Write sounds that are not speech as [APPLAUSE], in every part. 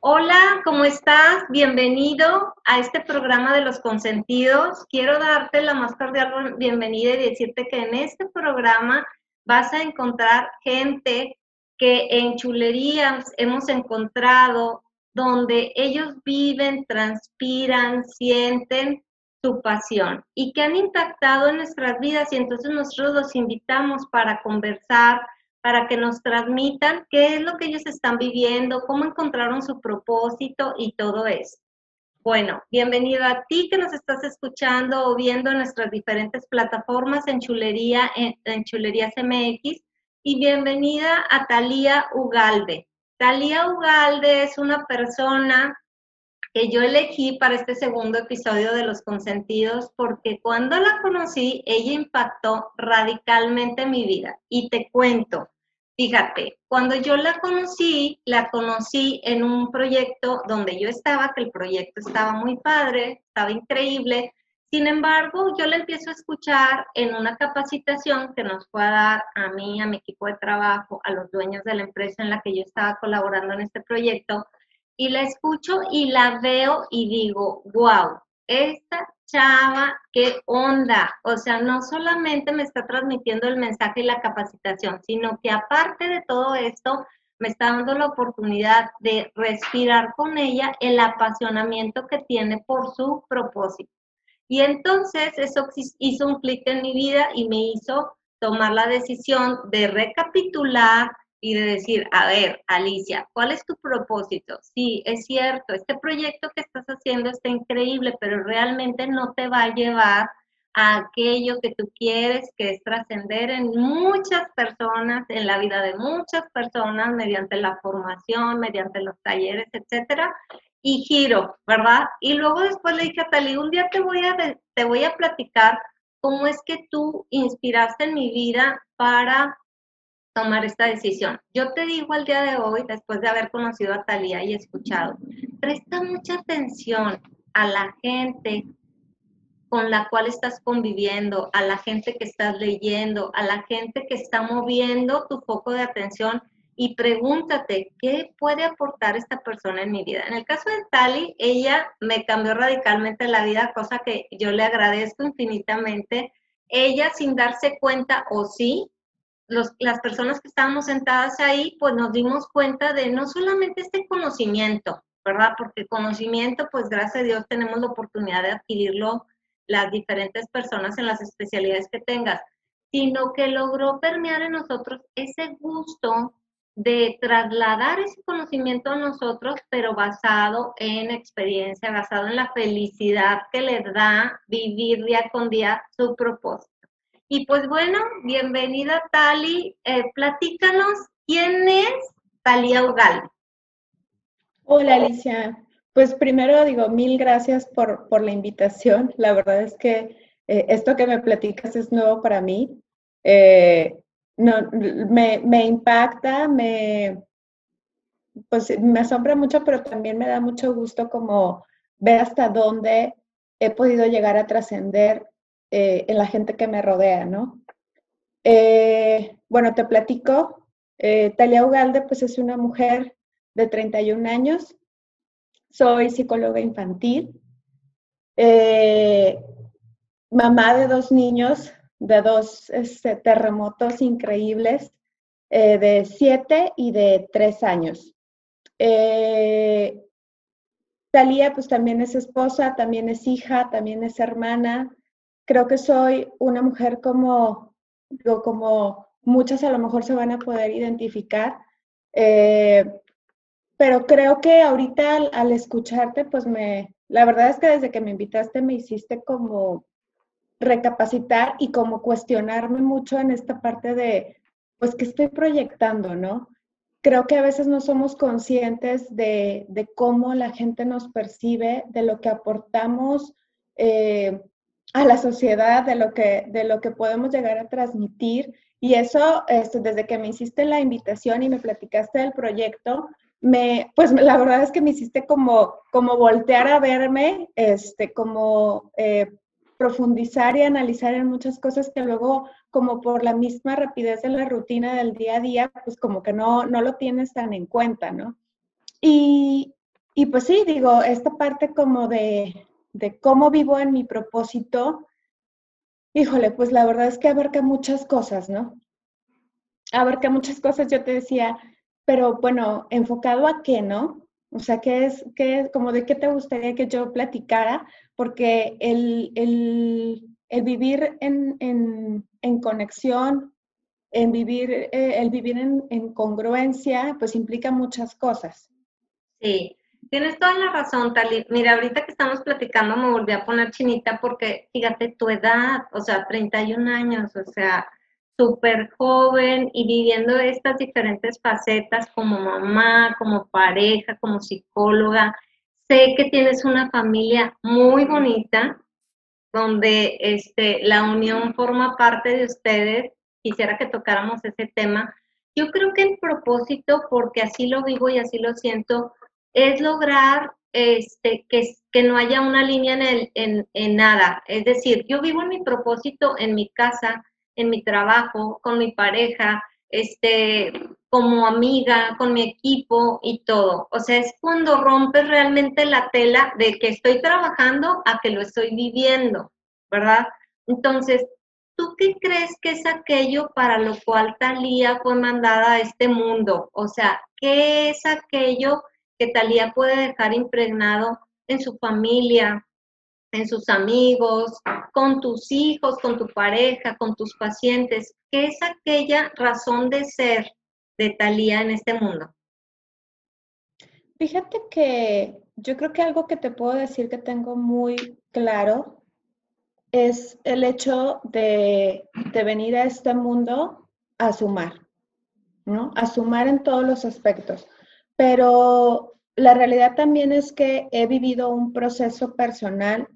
Hola, ¿cómo estás? Bienvenido a este programa de los consentidos. Quiero darte la más cordial bienvenida y decirte que en este programa vas a encontrar gente que en chulerías hemos encontrado donde ellos viven, transpiran, sienten su pasión y que han impactado en nuestras vidas y entonces nosotros los invitamos para conversar, para que nos transmitan qué es lo que ellos están viviendo, cómo encontraron su propósito y todo eso. Bueno, bienvenido a ti que nos estás escuchando o viendo en nuestras diferentes plataformas en Chulería, en, en Chulerías MX y bienvenida a Talía Ugalde. Talía Ugalde es una persona que yo elegí para este segundo episodio de Los Consentidos porque cuando la conocí, ella impactó radicalmente mi vida. Y te cuento, fíjate, cuando yo la conocí, la conocí en un proyecto donde yo estaba, que el proyecto estaba muy padre, estaba increíble. Sin embargo, yo la empiezo a escuchar en una capacitación que nos fue a dar a mí, a mi equipo de trabajo, a los dueños de la empresa en la que yo estaba colaborando en este proyecto y la escucho y la veo y digo, wow, esta chava, qué onda. O sea, no solamente me está transmitiendo el mensaje y la capacitación, sino que aparte de todo esto, me está dando la oportunidad de respirar con ella el apasionamiento que tiene por su propósito. Y entonces eso hizo un clic en mi vida y me hizo tomar la decisión de recapitular, y de decir, a ver, Alicia, ¿cuál es tu propósito? Sí, es cierto, este proyecto que estás haciendo está increíble, pero realmente no te va a llevar a aquello que tú quieres, que es trascender en muchas personas, en la vida de muchas personas, mediante la formación, mediante los talleres, etcétera, y giro, ¿verdad? Y luego después le dije a Tali, un día te voy a, te voy a platicar cómo es que tú inspiraste en mi vida para tomar esta decisión. Yo te digo al día de hoy, después de haber conocido a Talía y escuchado, presta mucha atención a la gente con la cual estás conviviendo, a la gente que estás leyendo, a la gente que está moviendo tu foco de atención y pregúntate, ¿qué puede aportar esta persona en mi vida? En el caso de Tali, ella me cambió radicalmente la vida, cosa que yo le agradezco infinitamente. Ella sin darse cuenta, o sí, las personas que estábamos sentadas ahí, pues nos dimos cuenta de no solamente este conocimiento, ¿verdad? Porque conocimiento, pues gracias a Dios tenemos la oportunidad de adquirirlo las diferentes personas en las especialidades que tengas, sino que logró permear en nosotros ese gusto de trasladar ese conocimiento a nosotros, pero basado en experiencia, basado en la felicidad que le da vivir día con día su propósito. Y pues bueno, bienvenida Tali. Eh, platícanos, ¿quién es Talia Ugal? Hola Alicia. Pues primero digo, mil gracias por, la invitación. La verdad es que eh, esto que me platicas es nuevo para mí. Eh, no, me, me, impacta, me, pues me asombra mucho, pero también me da mucho gusto como ver hasta dónde he podido llegar a trascender eh, en la gente que me rodea, ¿no? Eh, bueno, te platico. Eh, Talia Ugalde, pues es una mujer de 31 años. Soy psicóloga infantil. mamá de dos niños, de dos este, terremotos increíbles, de siete y de tres años. Talía, pues también es esposa, también es hija, también es hermana, creo que soy una mujer como, como muchas a lo mejor se van a poder identificar, eh, pero creo que ahorita al, escucharte, pues me, la verdad es que desde que me invitaste me hiciste como recapacitar y como cuestionarme mucho en esta parte de, pues, ¿qué estoy proyectando, no? Creo que a veces no somos conscientes de, cómo la gente nos percibe, de lo que aportamos, eh, a la sociedad, de lo que, de lo que podemos llegar a transmitir. Y eso, este, desde que me hiciste la invitación y me platicaste del proyecto, me, pues la verdad es que me hiciste como, como voltear a verme, este, como, eh, profundizar y analizar en muchas cosas que luego, como por la misma rapidez de la rutina del día a día, pues como que no, no lo tienes tan en cuenta, ¿no? Y, y pues sí, digo, esta parte como de, de cómo vivo en mi propósito, híjole, pues la verdad es que abarca muchas cosas, ¿no? Abarca muchas cosas, yo te decía, pero bueno, enfocado a qué, ¿no? O sea, ¿qué es, qué, como de qué te gustaría que yo platicara? Porque el, vivir en, conexión, en vivir, eh, el vivir en, en congruencia, pues implica muchas cosas. Sí, Tienes toda la razón, Tali. Mira, ahorita que estamos platicando me volví a poner chinita porque fíjate tu edad, o sea, 31 años, o sea, súper joven y viviendo estas diferentes facetas como mamá, como pareja, como psicóloga. Sé que tienes una familia muy bonita donde este, la unión forma parte de ustedes. Quisiera que tocáramos ese tema. Yo creo que el propósito, porque así lo vivo y así lo siento, es lograr este, que, que no haya una línea en, el, en, en nada. Es decir, yo vivo en mi propósito en mi casa, en mi trabajo, con mi pareja, este, como amiga, con mi equipo y todo. O sea, es cuando rompes realmente la tela de que estoy trabajando a que lo estoy viviendo, ¿verdad? Entonces, ¿tú qué crees que es aquello para lo cual Talía fue mandada a este mundo? O sea, ¿qué es aquello que Talía puede dejar impregnado en su familia, en sus amigos, con tus hijos, con tu pareja, con tus pacientes. ¿Qué es aquella razón de ser de Talía en este mundo? Fíjate que yo creo que algo que te puedo decir que tengo muy claro es el hecho de, de venir a este mundo a sumar, ¿no? A sumar en todos los aspectos pero la realidad también es que he vivido un proceso personal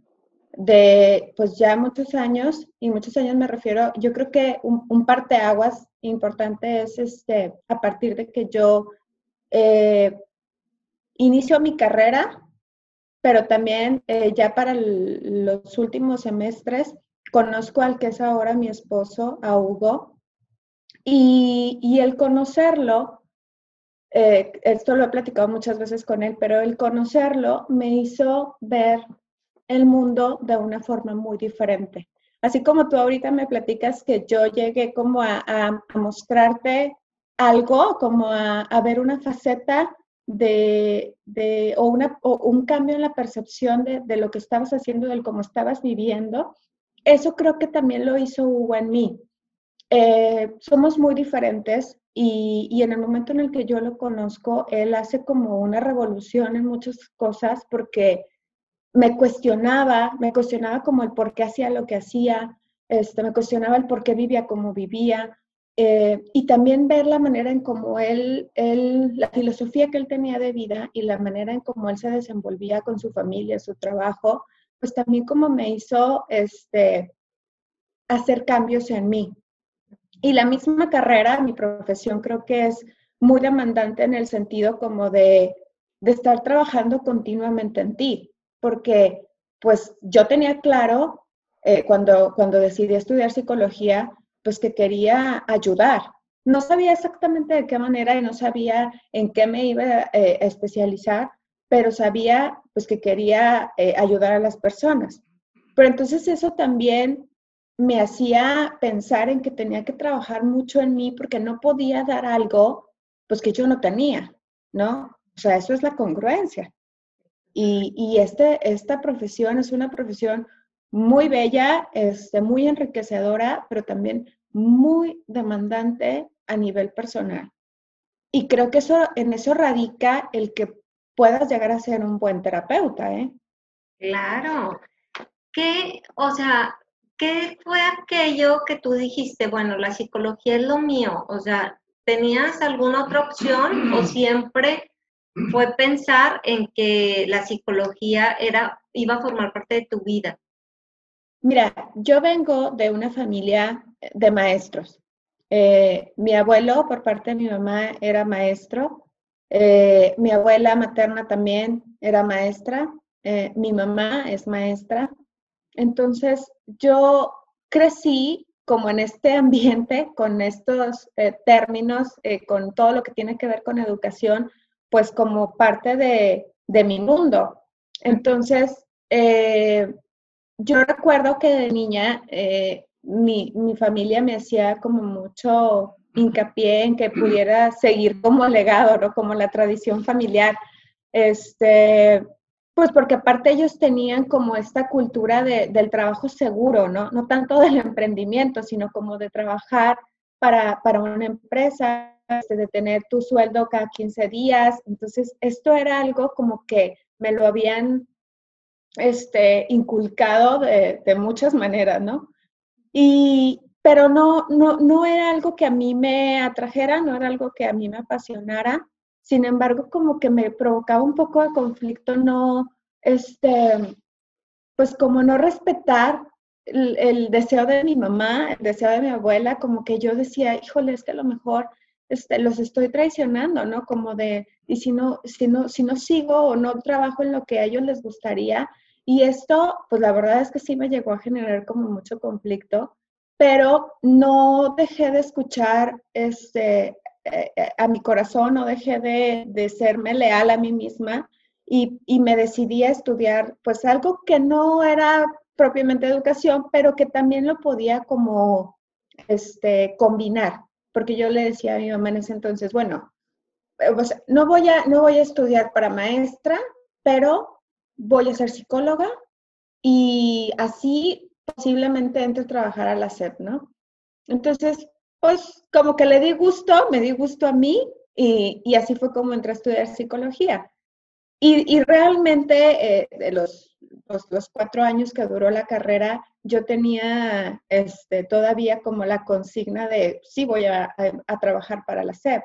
de pues ya muchos años, y muchos años me refiero, yo creo que un, un parteaguas importante es este, a partir de que yo eh, inicio mi carrera, pero también eh, ya para los últimos semestres conozco al que es ahora mi esposo, a Hugo, y, y el conocerlo eh, esto lo he platicado muchas veces con él, pero el conocerlo me hizo ver el mundo de una forma muy diferente. Así como tú ahorita me platicas que yo llegué como a, mostrarte algo, como a, ver una faceta de, o, una, un cambio en la percepción de, lo que estabas haciendo, de cómo estabas viviendo, eso creo que también lo hizo Hugo en mí. Eh, somos muy diferentes, y, en el momento en el que yo lo conozco, él hace como una revolución en muchas cosas porque me cuestionaba, me cuestionaba como el por qué hacía lo que hacía, este, me cuestionaba el por qué vivía como vivía, eh, y también ver la manera en cómo él, él, la filosofía que él tenía de vida y la manera en cómo él se desenvolvía con su familia, su trabajo, pues también como me hizo este, hacer cambios en mí. Y la misma carrera, mi profesión creo que es muy demandante en el sentido como de, estar trabajando continuamente en ti, porque pues yo tenía claro eh, cuando, cuando decidí estudiar psicología, pues que quería ayudar. No sabía exactamente de qué manera y no sabía en qué me iba eh, a especializar, pero sabía pues que quería eh, ayudar a las personas. Pero entonces eso también me hacía pensar en que tenía que trabajar mucho en mí porque no podía dar algo pues que yo no tenía, ¿no? O sea, eso es la congruencia. Y, y este, esta profesión es una profesión muy bella, este, muy enriquecedora, pero también muy demandante a nivel personal. Y creo que eso, en eso radica el que puedas llegar a ser un buen terapeuta, ¿eh? Claro. Que, o sea, ¿qué fue aquello que tú dijiste, bueno, la psicología es lo mío? O sea, ¿tenías alguna otra opción o [CLEARS THROAT] siempre fue pensar en que la psicología era, iba a formar parte de tu vida? Mira, yo vengo de una familia de maestros. Eh, mi abuelo, por parte de mi mamá, era maestro. Eh, mi abuela materna también era maestra. Eh, mi mamá es maestra. Entonces, yo crecí como en este ambiente, con estos eh, términos, eh, con todo lo que tiene que ver con educación, pues como parte de, mi mundo. Entonces, eh, yo recuerdo que de niña mi, mi, familia me hacía como mucho hincapié en que pudiera seguir como legado, ¿no? Como la tradición familiar. Este, pues porque aparte ellos tenían como esta cultura del trabajo seguro, ¿no? No tanto del emprendimiento, sino como de trabajar para, una empresa, este, de tener tu sueldo cada 15 días. Entonces, esto era algo como que me lo habían este, inculcado de, de muchas maneras, ¿no? Y, pero no, no, no era algo que a mí me atrajera, no era algo que a mí me apasionara. Sin embargo, como que me provocaba un poco de conflicto no, este, pues como no respetar el, deseo de mi mamá, el deseo de mi abuela, como que yo decía, híjole, es que a lo mejor este, los estoy traicionando, ¿no? Como de, y si no, si no, si no sigo o no trabajo en lo que a ellos les gustaría. Y esto, pues la verdad es que sí me llegó a generar como mucho conflicto, pero no dejé de escuchar este, a mi corazón, no dejé de, serme leal a mí misma y, me decidí a estudiar pues algo que no era propiamente educación, pero que también lo podía como este, combinar, porque yo le decía a mi mamá en ese entonces, bueno, eh, no, voy a, no voy a estudiar para maestra, pero voy a ser psicóloga y así posiblemente entre a trabajar a la SEP, ¿no? Entonces, pues como que le di gusto, me di gusto a mí y, así fue como entré a estudiar psicología. Y, realmente eh, de los, los, cuatro años que duró la carrera, yo tenía este, todavía como la consigna de sí voy a, trabajar para la SEP.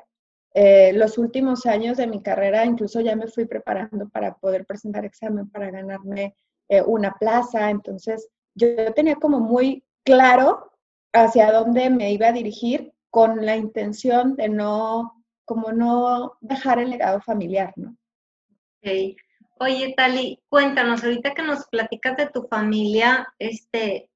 Eh, los últimos años de mi carrera incluso ya me fui preparando para poder presentar examen para ganarme eh, una plaza. Entonces yo tenía como muy claro hacia dónde me iba a dirigir con la intención de no, como no dejar el legado familiar, ¿no? Oye, Tali, cuéntanos, ahorita que nos platicas de tu familia, este,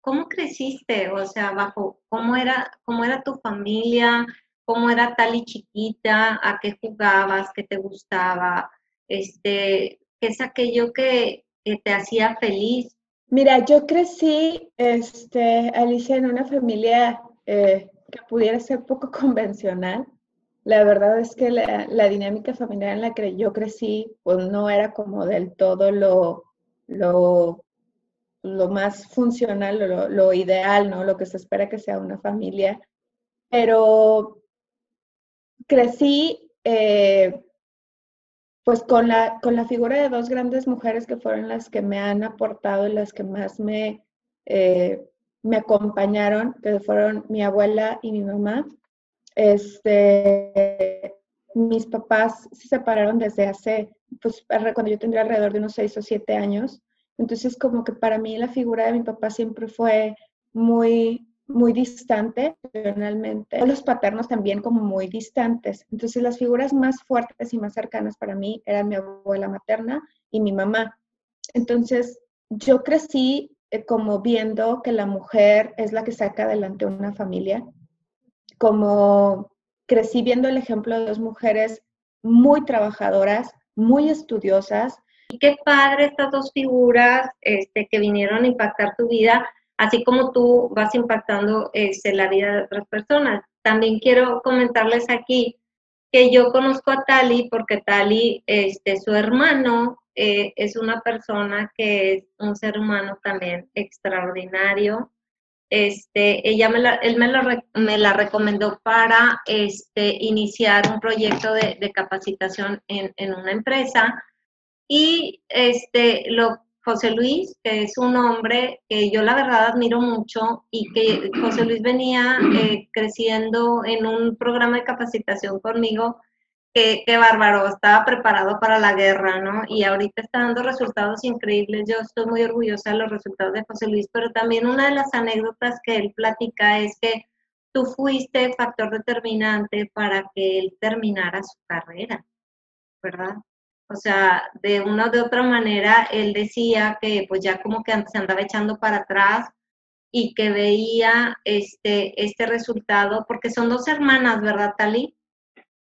¿cómo creciste? O sea, bajo, ¿cómo era, cómo era tu familia? ¿Cómo era Tali chiquita? ¿A qué jugabas? ¿Qué te gustaba? Este, ¿qué es aquello que, que te hacía feliz? Mira, yo crecí, este, Alicia, en una familia eh, que pudiera ser poco [LAUGHS] convencional. La verdad es que la, dinámica familiar en la que yo crecí, pues no era como del todo lo, lo, lo más funcional, lo, lo, ideal, ¿no? Lo que se espera que sea una familia. Pero crecí eh, pues con la, con la figura de dos grandes mujeres que fueron las que me han aportado y las que más me, eh, me acompañaron, que fueron mi abuela y mi mamá. Este, mis papás se separaron desde hace, pues cuando yo tendría alrededor de unos seis o siete años. Entonces, como que para mí la figura de mi papá siempre fue muy, muy distante emocionalmente, los paternos también como muy distantes. Entonces las figuras más fuertes y más cercanas para mí eran mi abuela materna y mi mamá. Entonces yo crecí eh, como viendo que la mujer es la que saca adelante una familia, como crecí viendo el ejemplo de dos mujeres muy trabajadoras, muy estudiosas. Y qué padre estas dos figuras este, que vinieron a impactar tu vida, así como tú vas impactando este, la vida de otras personas. También quiero comentarles aquí que yo conozco a Tali porque Tali, este, su hermano, eh, es una persona que es un ser humano también extraordinario. Este, ella me la, él me la, me la recomendó para este, iniciar un proyecto de, de capacitación en, en, una empresa y este, lo José Luis, que es un hombre que yo la verdad admiro mucho y que José Luis venía eh, creciendo en un programa de capacitación conmigo, que, bárbaro, estaba preparado para la guerra, ¿no? Y ahorita está dando resultados increíbles. Yo estoy muy orgullosa de los resultados de José Luis, pero también una de las anécdotas que él platica es que tú fuiste factor determinante para que él terminara su carrera, ¿verdad? O sea, de una o de otra manera, él decía que pues ya como que se andaba echando para atrás y que veía este, este resultado, porque son dos hermanas, ¿verdad, Tali?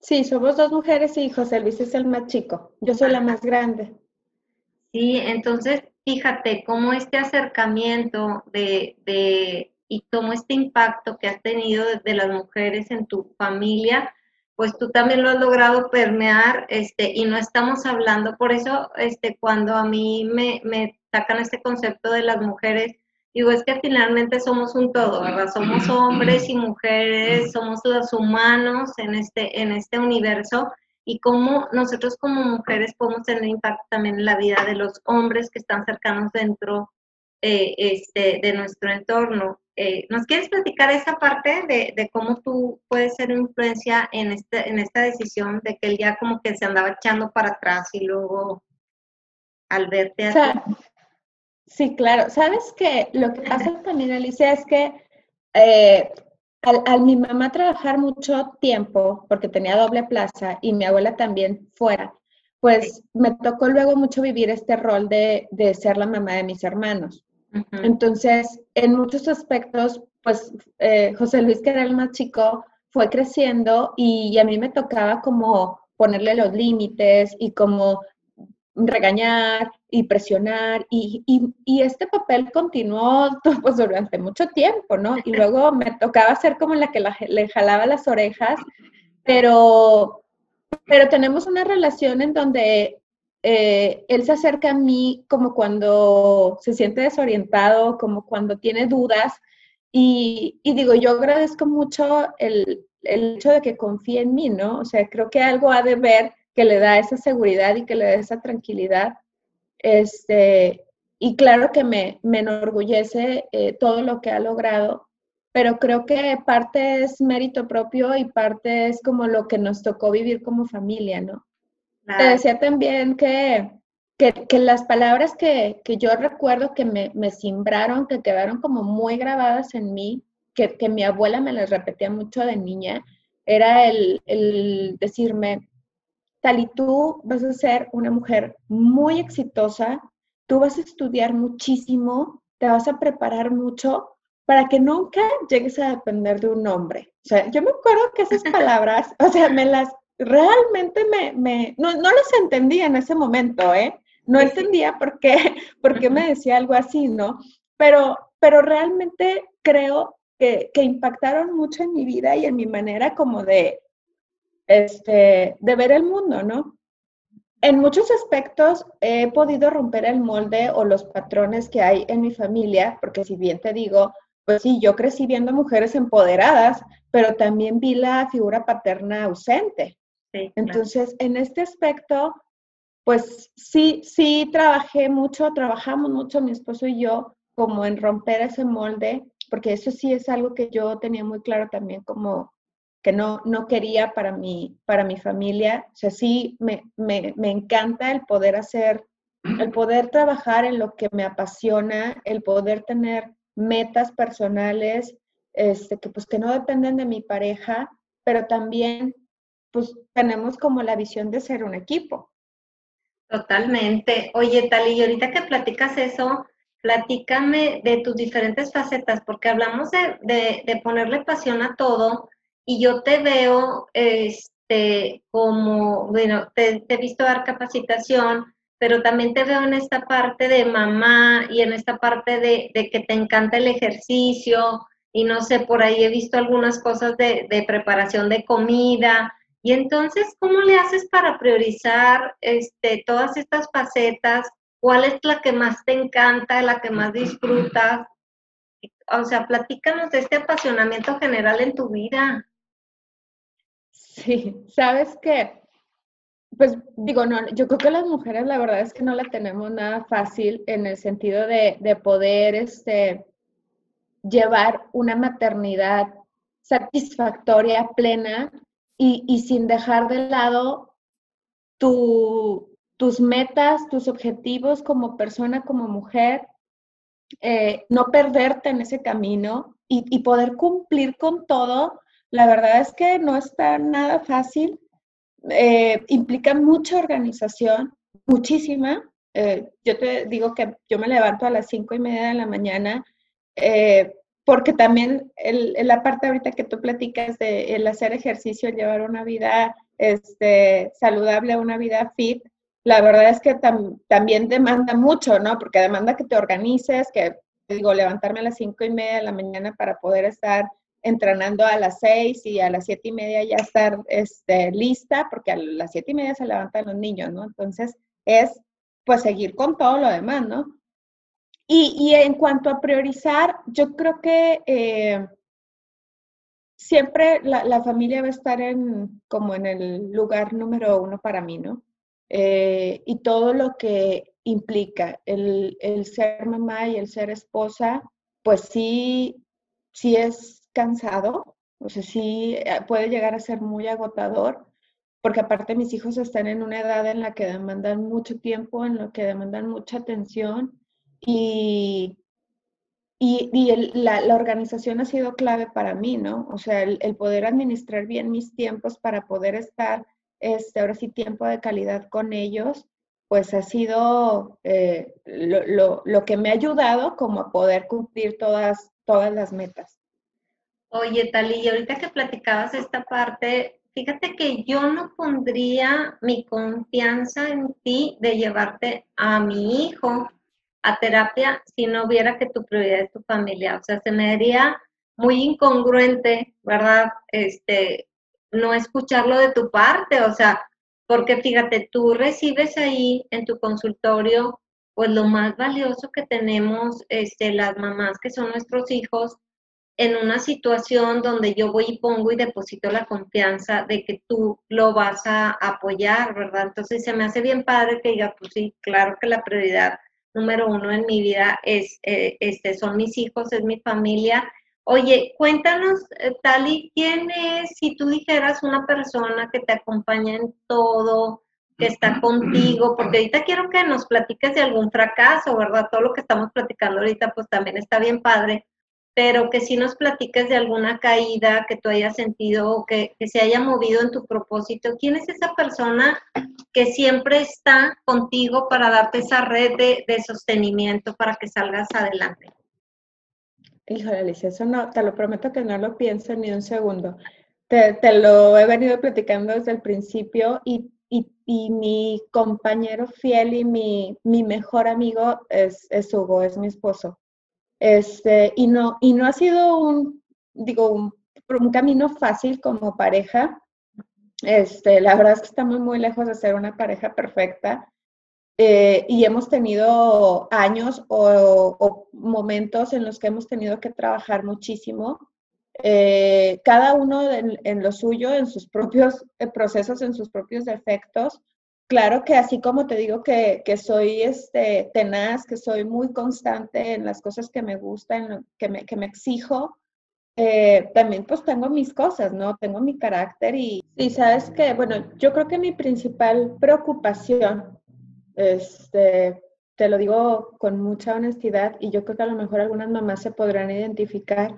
Sí, somos dos mujeres y José Luis es el más chico. Yo soy la más grande. Sí, entonces fíjate cómo este acercamiento de, de y cómo este impacto que has tenido de las mujeres en tu familia, pues tú también lo has logrado permear, este, y no estamos hablando, por eso, este, cuando a mí me, me sacan este concepto de las mujeres, digo, es que finalmente somos un todo, ¿verdad? Somos hombres y mujeres, somos los humanos en este, en este universo, y cómo nosotros como mujeres podemos tener impacto también en la vida de los hombres que están cercanos dentro eh, este, de nuestro entorno. Eh, ¿Nos quieres platicar esa parte de, cómo tú puedes ser influencia en, este, en esta decisión de que él ya como que se andaba echando para atrás y luego al verte Sí, claro. Sabes que lo que pasa también, Alicia, es que eh, al, mi mamá trabajar mucho tiempo, porque tenía doble plaza, y mi abuela también fuera, pues me tocó luego mucho vivir este rol de, de ser la mamá de mis hermanos. Entonces, en muchos aspectos, pues eh, José Luis, que era el más chico, fue creciendo y, a mí me tocaba como ponerle los límites y como regañar y presionar y, este papel continuó [LAUGHS] pues, durante mucho tiempo, ¿no? Y [LAUGHS] luego me tocaba ser como la que le jalaba las orejas, pero, pero tenemos una relación en donde eh, él se acerca a mí como cuando se siente desorientado, como cuando tiene dudas. Y, digo, yo agradezco mucho el, hecho de que confíe en mí, ¿no? O sea, creo que algo ha de ver que le da esa seguridad y que le da esa tranquilidad. Este, y claro que me, me enorgullece eh, todo lo que ha logrado, pero creo que parte es mérito propio y parte es como lo que nos tocó vivir como familia, ¿no? Te decía también que, que, las palabras que, que, yo recuerdo que me, me simbraron, que quedaron como muy grabadas en mí, que, que mi abuela me las repetía mucho de niña, era el, el decirme, Tali, tú vas a ser una mujer muy exitosa, tú vas a estudiar muchísimo, te vas a preparar mucho para que nunca llegues a depender de un hombre. O sea, yo me acuerdo que esas [LAUGHS] palabras, o sea, me las, realmente me, me no, no las entendía en ese momento, ¿eh? No entendía por qué, [LAUGHS] por qué me decía algo así, ¿no? Pero, pero realmente creo que, que impactaron mucho en mi vida y en mi manera como de, este, de ver el mundo, ¿no? En muchos aspectos he podido romper el molde o los patrones que hay en mi familia, porque si bien te digo, pues sí, yo crecí viendo mujeres empoderadas, pero también vi la figura paterna ausente. Entonces, en este aspecto, pues sí, sí trabajé mucho, trabajamos mucho mi esposo y yo como en romper ese molde, porque eso sí es algo que yo tenía muy claro también como que no, no quería para mi, para mi familia. O sea, sí me, me, me encanta el poder hacer, el poder trabajar en lo que me apasiona, el poder tener metas personales, este, que pues que no dependen de mi pareja, pero también pues tenemos como la visión de ser un equipo. Totalmente. Oye, Tali, y ahorita que platicas eso, platícame de tus diferentes facetas, porque hablamos de, de, ponerle pasión a todo y yo te veo este, como, bueno, te, he visto dar capacitación, pero también te veo en esta parte de mamá y en esta parte de, de, que te encanta el ejercicio y no sé, por ahí he visto algunas cosas de, de preparación de comida. Y entonces, ¿cómo le haces para priorizar este, todas estas facetas? ¿Cuál es la que más te encanta, la que más disfrutas? O sea, platícanos de este apasionamiento general en tu vida. Sí, sabes que, pues digo, no, yo creo que las mujeres la verdad es que no la tenemos nada fácil en el sentido de, de poder este, llevar una maternidad satisfactoria, plena, y, sin dejar de lado tus metas, tus objetivos como persona, como mujer, eh, no perderte en ese camino y, poder cumplir con todo. La verdad es que no está nada fácil. eh, implica mucha organización, muchísima. Eh, yo te digo que yo me levanto a las cinco y media de la mañana, porque también el, la parte ahorita que tú platicas de el hacer ejercicio, llevar una vida este, saludable, una vida fit, la verdad es que también demanda mucho, ¿no? Porque demanda que te organices, que digo, levantarme a las cinco y media de la mañana para poder estar entrenando a las seis y a las siete y media ya estar este, lista, porque a las siete y media se levantan los niños, ¿no? Entonces es pues seguir con todo lo demás, ¿no? Y, en cuanto a priorizar, yo creo que eh, siempre la, familia va a estar en, como en el lugar número uno para mí, ¿no? Eh, y todo lo que implica el, el, ser mamá y el ser esposa, pues sí, sí es cansado, o sea, sí eh, puede llegar a ser muy agotador, porque aparte mis hijos están en una edad en la que demandan mucho tiempo, en lo que demandan mucha atención y, y, la, organización ha sido clave para mí, ¿no? O sea, el, poder administrar bien mis tiempos para poder estar, este, ahora sí, tiempo de calidad con ellos, pues ha sido eh, lo, lo, que me ha ayudado como a poder cumplir todas, todas las metas. Oye, Tali, y ahorita que platicabas esta parte, fíjate que yo no pondría mi confianza en ti de llevarte a mi hijo a terapia si no hubiera que tu prioridad es tu familia. O sea, se me haría muy incongruente, ¿verdad? Este, no escucharlo de tu parte, o sea, porque fíjate, tú recibes ahí en tu consultorio, pues lo más valioso que tenemos, este, las mamás que son nuestros hijos, en una situación donde yo voy y pongo y deposito la confianza de que tú lo vas a apoyar, ¿verdad? Entonces se me hace bien padre que diga, pues sí, claro que la prioridad número uno en mi vida es, eh, este, son mis hijos, es mi familia. Oye, cuéntanos, eh, Tali, ¿quién es, si tú dijeras una persona que te acompaña en todo, que está contigo? Porque ahorita quiero que nos platiques de algún fracaso, ¿verdad? Todo lo que estamos platicando ahorita, pues también está bien padre pero que si nos platiques de alguna caída que tú hayas sentido o que, se haya movido en tu propósito. ¿Quién es esa persona que siempre está contigo para darte esa red de, sostenimiento para que salgas adelante? Híjole, Alicia, eso no, te lo prometo que no lo pienso ni un segundo. Te, lo he venido platicando desde el principio y, mi compañero fiel y mi, mejor amigo es, es Hugo, es mi esposo. Este, y, no, y no ha sido un, digo, un, camino fácil como pareja. Este, la verdad es que estamos muy lejos de ser una pareja perfecta. Eh, y hemos tenido años o, momentos en los que hemos tenido que trabajar muchísimo, eh, cada uno en, en, lo suyo, en sus propios eh, procesos, en sus propios defectos, claro que así como te digo que, soy este, tenaz, que soy muy constante en las cosas que me gustan, que me, que me exijo, eh, también pues tengo mis cosas, ¿no? Tengo mi carácter y, y sabes que, bueno, yo creo que mi principal preocupación, este, te lo digo con mucha honestidad y yo creo que a lo mejor algunas mamás se podrán identificar,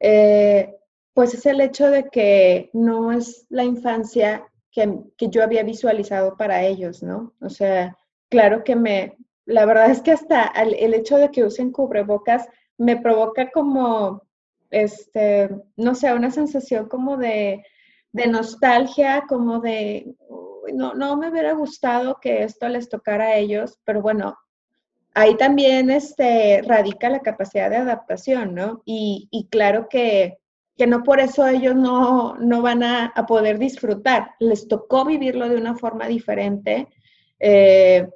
eh, pues es el hecho de que no es la infancia que, yo había visualizado para ellos, ¿no? O sea, claro que me, la verdad es que hasta el, hecho de que usen cubrebocas me provoca como, este, no sé, una sensación como de, nostalgia, como de, no, no me hubiera gustado que esto les tocara a ellos, pero bueno, ahí también este, radica la capacidad de adaptación, ¿no? Y, y claro que que no por eso ellos no, van a, poder disfrutar. Les tocó vivirlo de una forma diferente. Eh,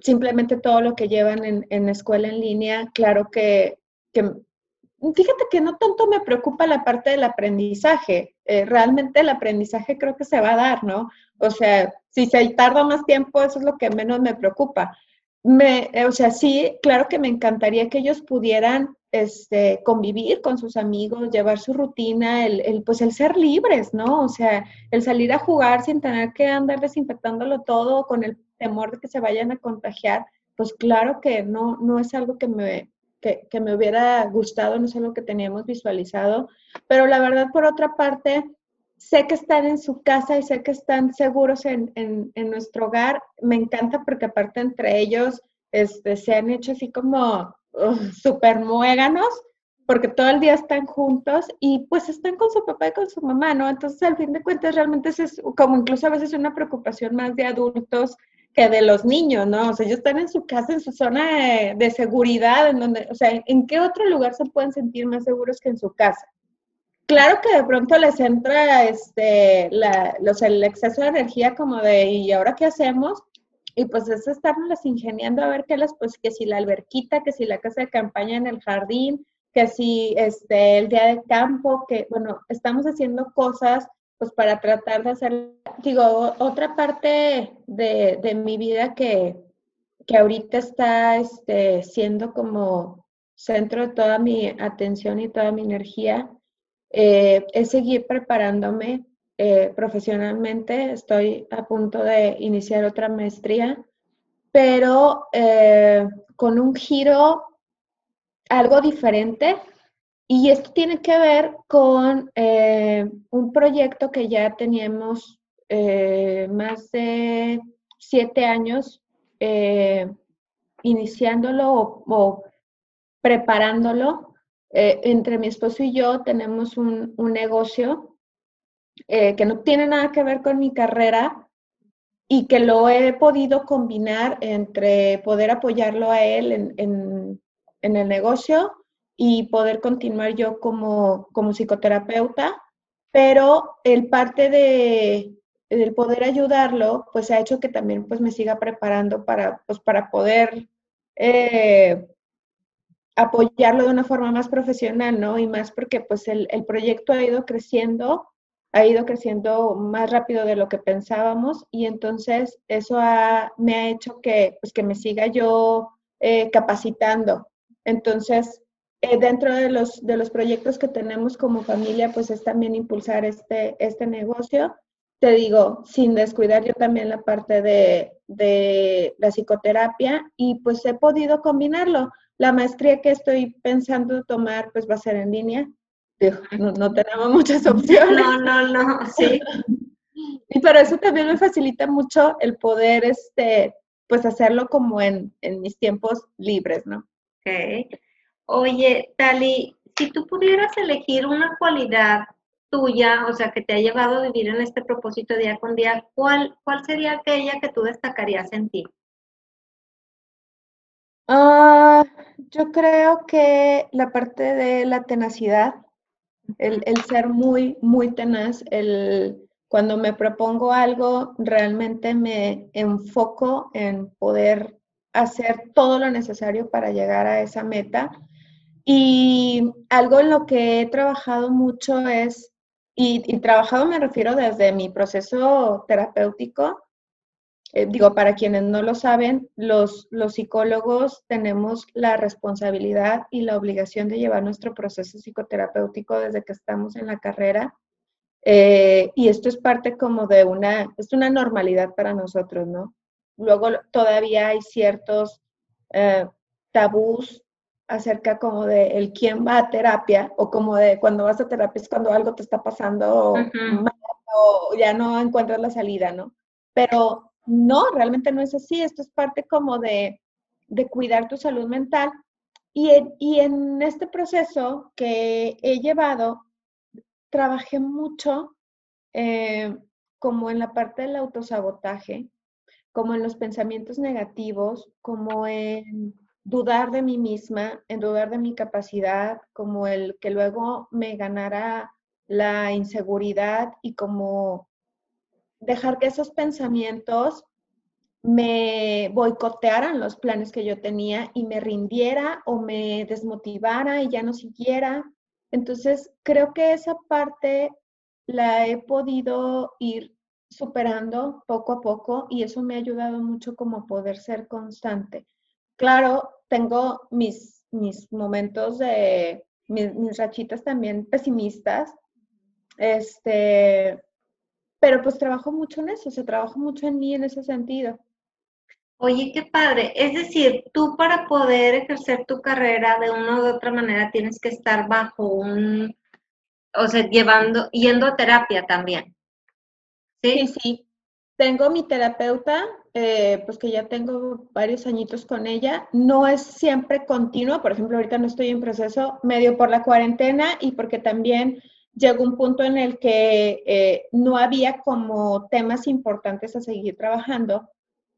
simplemente todo lo que llevan en, en escuela en línea, claro que, fíjate que no tanto me preocupa la parte del aprendizaje. Eh, realmente el aprendizaje creo que se va a dar, ¿no? O sea, si se tarda más tiempo, eso es lo que menos me preocupa. Me, o sea, sí, claro que me encantaría que ellos pudieran este, convivir con sus amigos, llevar su rutina, el, pues el ser libres, ¿no? O sea, el salir a jugar sin tener que andar desinfectándolo todo con el temor de que se vayan a contagiar, pues claro que no, no es algo que me, que, me hubiera gustado, no es algo que teníamos visualizado, pero la verdad, por otra parte, sé que están en su casa y sé que están seguros en, nuestro hogar. Me encanta porque aparte entre ellos este, se han hecho así como súper muéganos porque todo el día están juntos y pues están con su papá y con su mamá, ¿no? Entonces, al fin de cuentas, realmente es como incluso a veces una preocupación más de adultos que de los niños, ¿no? O sea, ellos están en su casa, en su zona de, seguridad, en donde, o sea, ¿en qué otro lugar se pueden sentir más seguros que en su casa? Claro que de pronto les entra este, los, el exceso de energía como de, ¿y ahora qué hacemos? Y pues es estarnos ingeniando a ver qué las, pues que si la alberquita, que si la casa de campaña en el jardín, que si este, el día de campo, que bueno, estamos haciendo cosas pues para tratar de hacer, digo, otra parte de, mi vida que, que ahorita está este, siendo como centro de toda mi atención y toda mi energía, eh, es seguir preparándome eh, profesionalmente. Estoy a punto de iniciar otra maestría, pero eh, con un giro algo diferente. Y esto tiene que ver con eh, un proyecto que ya teníamos más de siete años iniciándolo o, preparándolo. entre mi esposo y yo tenemos un, negocio que no tiene nada que ver con mi carrera, y que lo he podido combinar entre poder apoyarlo a él en, en el negocio y poder continuar yo como, como psicoterapeuta, pero el parte de el poder ayudarlo, pues ha hecho que también pues me siga preparando para, pues, para poder eh, apoyarlo de una forma más profesional, ¿no? Y más porque pues el, el, proyecto ha ido creciendo, ha ido creciendo más rápido de lo que pensábamos y entonces eso me ha hecho que pues que me siga yo eh, capacitando entonces, eh, dentro de los, de los proyectos que tenemos como familia, pues es también impulsar este, este negocio. Te digo, sin descuidar yo también la parte de, de la psicoterapia y pues he podido combinarlo. La maestría que estoy pensando tomar pues va a ser en línea. No, no tenemos muchas opciones. No, no, no, sí. [LAUGHS] Y pero eso también me facilita mucho el poder, este, pues hacerlo como en, en mis tiempos libres, ¿no? Oye, Tali, si tú pudieras elegir una cualidad tuya, o sea, que te ha llevado a vivir en este propósito día con día, ¿cuál, cuál sería aquella que tú destacarías en ti? Ah, yo creo que la parte de la tenacidad, el, el, ser muy, muy tenaz, el, cuando me propongo algo, realmente me enfoco en poder hacer todo lo necesario para llegar a esa meta. Y algo en lo que he trabajado mucho es, y, trabajado me refiero desde mi proceso terapéutico, eh, digo, para quienes no lo saben, los, los psicólogos tenemos la responsabilidad y la obligación de llevar nuestro proceso psicoterapéutico desde que estamos en la carrera. Eh, y esto es parte como de una, es una normalidad para nosotros, ¿no? Luego todavía hay ciertos eh, tabús acerca como de el quién va a terapia o como de cuando vas a terapia es cuando algo te está pasando o ya no encuentras la salida, ¿no? Pero no, realmente no es así. Esto es parte como de, cuidar tu salud mental. Y en, y en este proceso que he llevado, trabajé mucho eh, como en la parte del autosabotaje, como en los pensamientos negativos, como en dudar de mí misma, en dudar de mi capacidad, como el que luego me ganara la inseguridad y como dejar que esos pensamientos me boicotearan los planes que yo tenía y me rindiera o me desmotivara y ya no siguiera. Entonces, creo que esa parte la he podido ir superando poco a poco y eso me ha ayudado mucho como poder ser constante. Claro, tengo mis, mis momentos de, mis, rachitas también pesimistas, este, pero pues trabajo mucho en eso, se trabajo mucho en mí en ese sentido. Oye, qué padre. Es decir, tú para poder ejercer tu carrera de una u otra manera tienes que estar bajo un o sea, llevando, yendo a terapia también. Sí, sí. Tengo mi terapeuta, eh, pues que ya tengo varios añitos con ella. No es siempre continua, por ejemplo, ahorita no estoy en proceso medio por la cuarentena y porque también llegó un punto en el que eh, no había como temas importantes a seguir trabajando,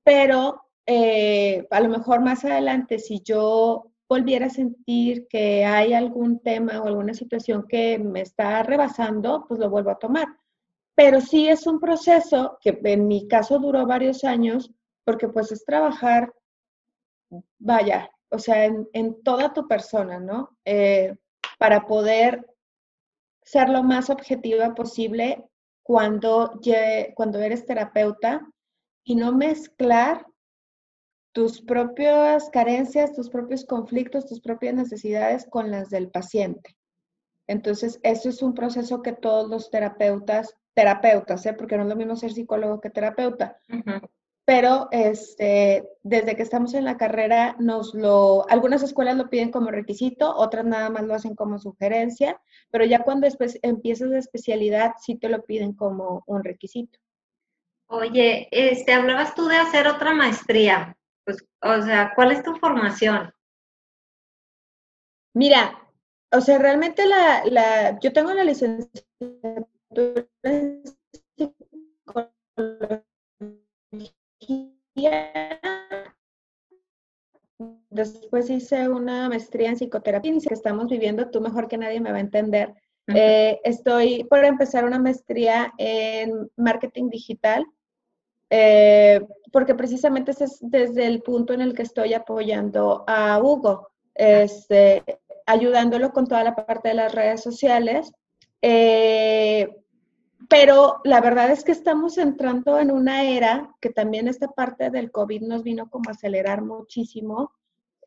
pero eh, a lo mejor más adelante, si yo volviera a sentir que hay algún tema o alguna situación que me está rebasando, pues lo vuelvo a tomar. Pero sí es un proceso que en mi caso duró varios años, porque pues es trabajar, vaya, o sea, en, toda tu persona, ¿no? Eh, para poder ser lo más objetiva posible cuando, cuando eres terapeuta y no mezclar tus propias carencias, tus propios conflictos, tus propias necesidades con las del paciente. Entonces, eso es un proceso que todos los terapeutas terapeutas, ¿eh? porque no es lo mismo ser psicólogo que terapeuta. Pero este, desde que estamos en la carrera, nos lo, algunas escuelas lo piden como requisito, otras nada más lo hacen como sugerencia, pero ya cuando empiezas de especialidad, sí te lo piden como un requisito. Oye, este, hablabas tú de hacer otra maestría. Pues, o sea, ¿cuál es tu formación? Mira, o sea, realmente la, la yo tengo la licenciatura Después hice una maestría en psicoterapia que estamos viviendo, tú mejor que nadie me va a entender. Eh, estoy por empezar una maestría en marketing digital, eh, porque precisamente ese es desde el punto en el que estoy apoyando a Hugo, este, ayudándolo con toda la parte de las redes sociales. Eh, pero la verdad es que estamos entrando en una era que también esta parte del COVID nos vino como a acelerar muchísimo,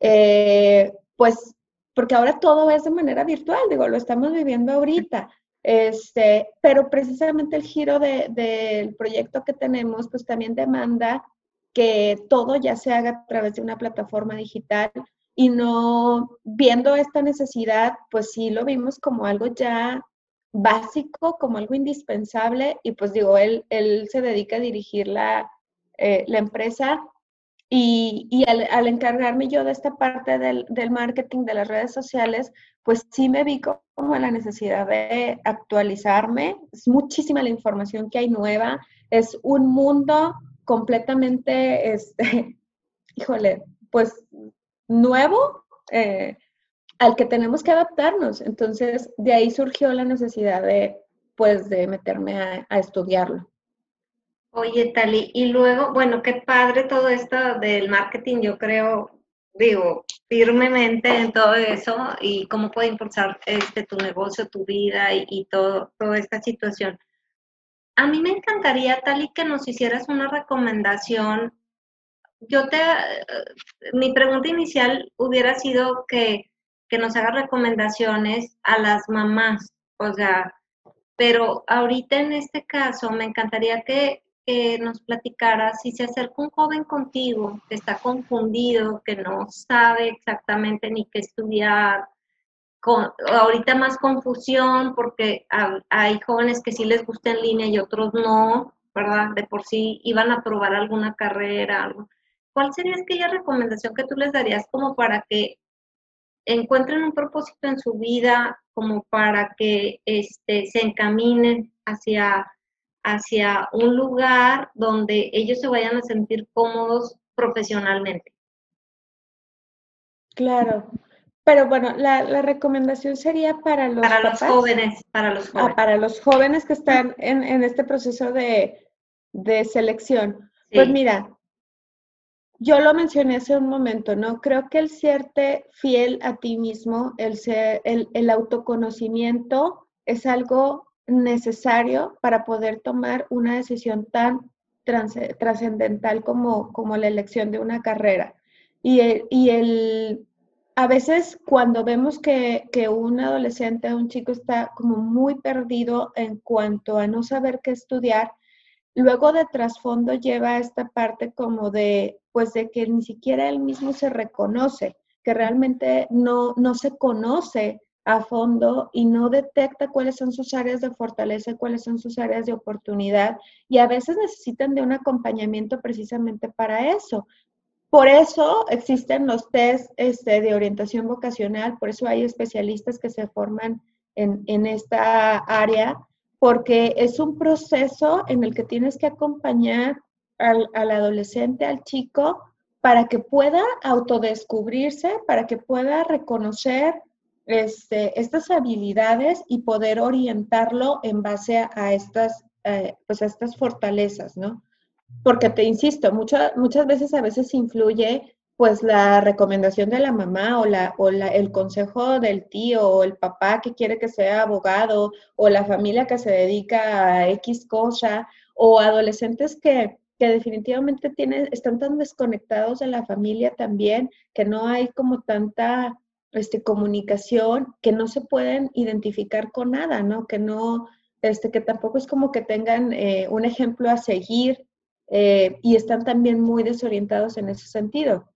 eh, pues porque ahora todo es de manera virtual, digo, lo estamos viviendo ahorita. Este, pero precisamente el giro del proyecto que tenemos, pues también demanda que todo ya se haga a través de una plataforma digital y no viendo esta necesidad, pues sí lo vimos como algo ya básico, como algo indispensable, y pues digo, él, él se dedica a dirigir la, eh, la empresa y, y al, encargarme yo de esta parte del, del, marketing de las redes sociales, pues sí me vi como la necesidad de actualizarme. Es muchísima la información que hay nueva, es un mundo completamente, este, [LAUGHS] híjole, pues nuevo. Eh, al que tenemos que adaptarnos. Entonces, de ahí surgió la necesidad de, pues, de meterme a, estudiarlo. Oye, Tali, y luego, bueno, qué padre todo esto del marketing, yo creo, digo, firmemente en todo eso y cómo puede impulsar este, tu negocio, tu vida y, y todo, toda esta situación. A mí me encantaría, Tali, que nos hicieras una recomendación. Yo te, eh, mi pregunta inicial hubiera sido que que nos haga recomendaciones a las mamás, o sea, pero ahorita en este caso me encantaría que, nos platicara si se acerca un joven contigo que está confundido, que no sabe exactamente ni qué estudiar, con, ahorita más confusión porque hay jóvenes que sí les gusta en línea y otros no, ¿verdad? De por sí iban a probar alguna carrera, algo. ¿Cuál sería aquella recomendación que tú les darías como para que encuentren un propósito en su vida como para que este, se encaminen hacia, hacia un lugar donde ellos se vayan a sentir cómodos profesionalmente. Claro, pero bueno, la, recomendación sería para los, para los jóvenes, para los ah, jóvenes. para los jóvenes que están en, este proceso de, selección. Pues mira, yo lo mencioné hace un momento, ¿no? Creo que el serte fiel a ti mismo, el, ser, el, autoconocimiento es algo necesario para poder tomar una decisión tan trascendental como, la elección de una carrera. Y, el, y el, a veces cuando vemos que un adolescente, un chico está como muy perdido en cuanto a no saber qué estudiar, luego de trasfondo lleva esta parte como de, pues de que ni siquiera él mismo se reconoce, que realmente no, no se conoce a fondo y no detecta cuáles son sus áreas de fortaleza cuáles son sus áreas de oportunidad y a veces necesitan de un acompañamiento precisamente para eso. Por eso existen los test este, de orientación vocacional, por eso hay especialistas que se forman en, en esta área, porque es un proceso en el que tienes que acompañar al, adolescente, al chico, para que pueda autodescubrirse, para que pueda reconocer este, estas habilidades y poder orientarlo en base a, estas, eh, pues a estas fortalezas, ¿no? Porque te insisto, muchas veces a veces influye pues la recomendación de la mamá o, la, o la, el consejo del tío o el papá que quiere que sea abogado o la familia que se dedica a X cosa o adolescentes que, que definitivamente tienen, están tan desconectados de la familia también que no hay como tanta este, comunicación que no se pueden identificar con nada, ¿no? Que no, este, que tampoco es como que tengan eh, un ejemplo a seguir eh, y están también muy desorientados en ese sentido.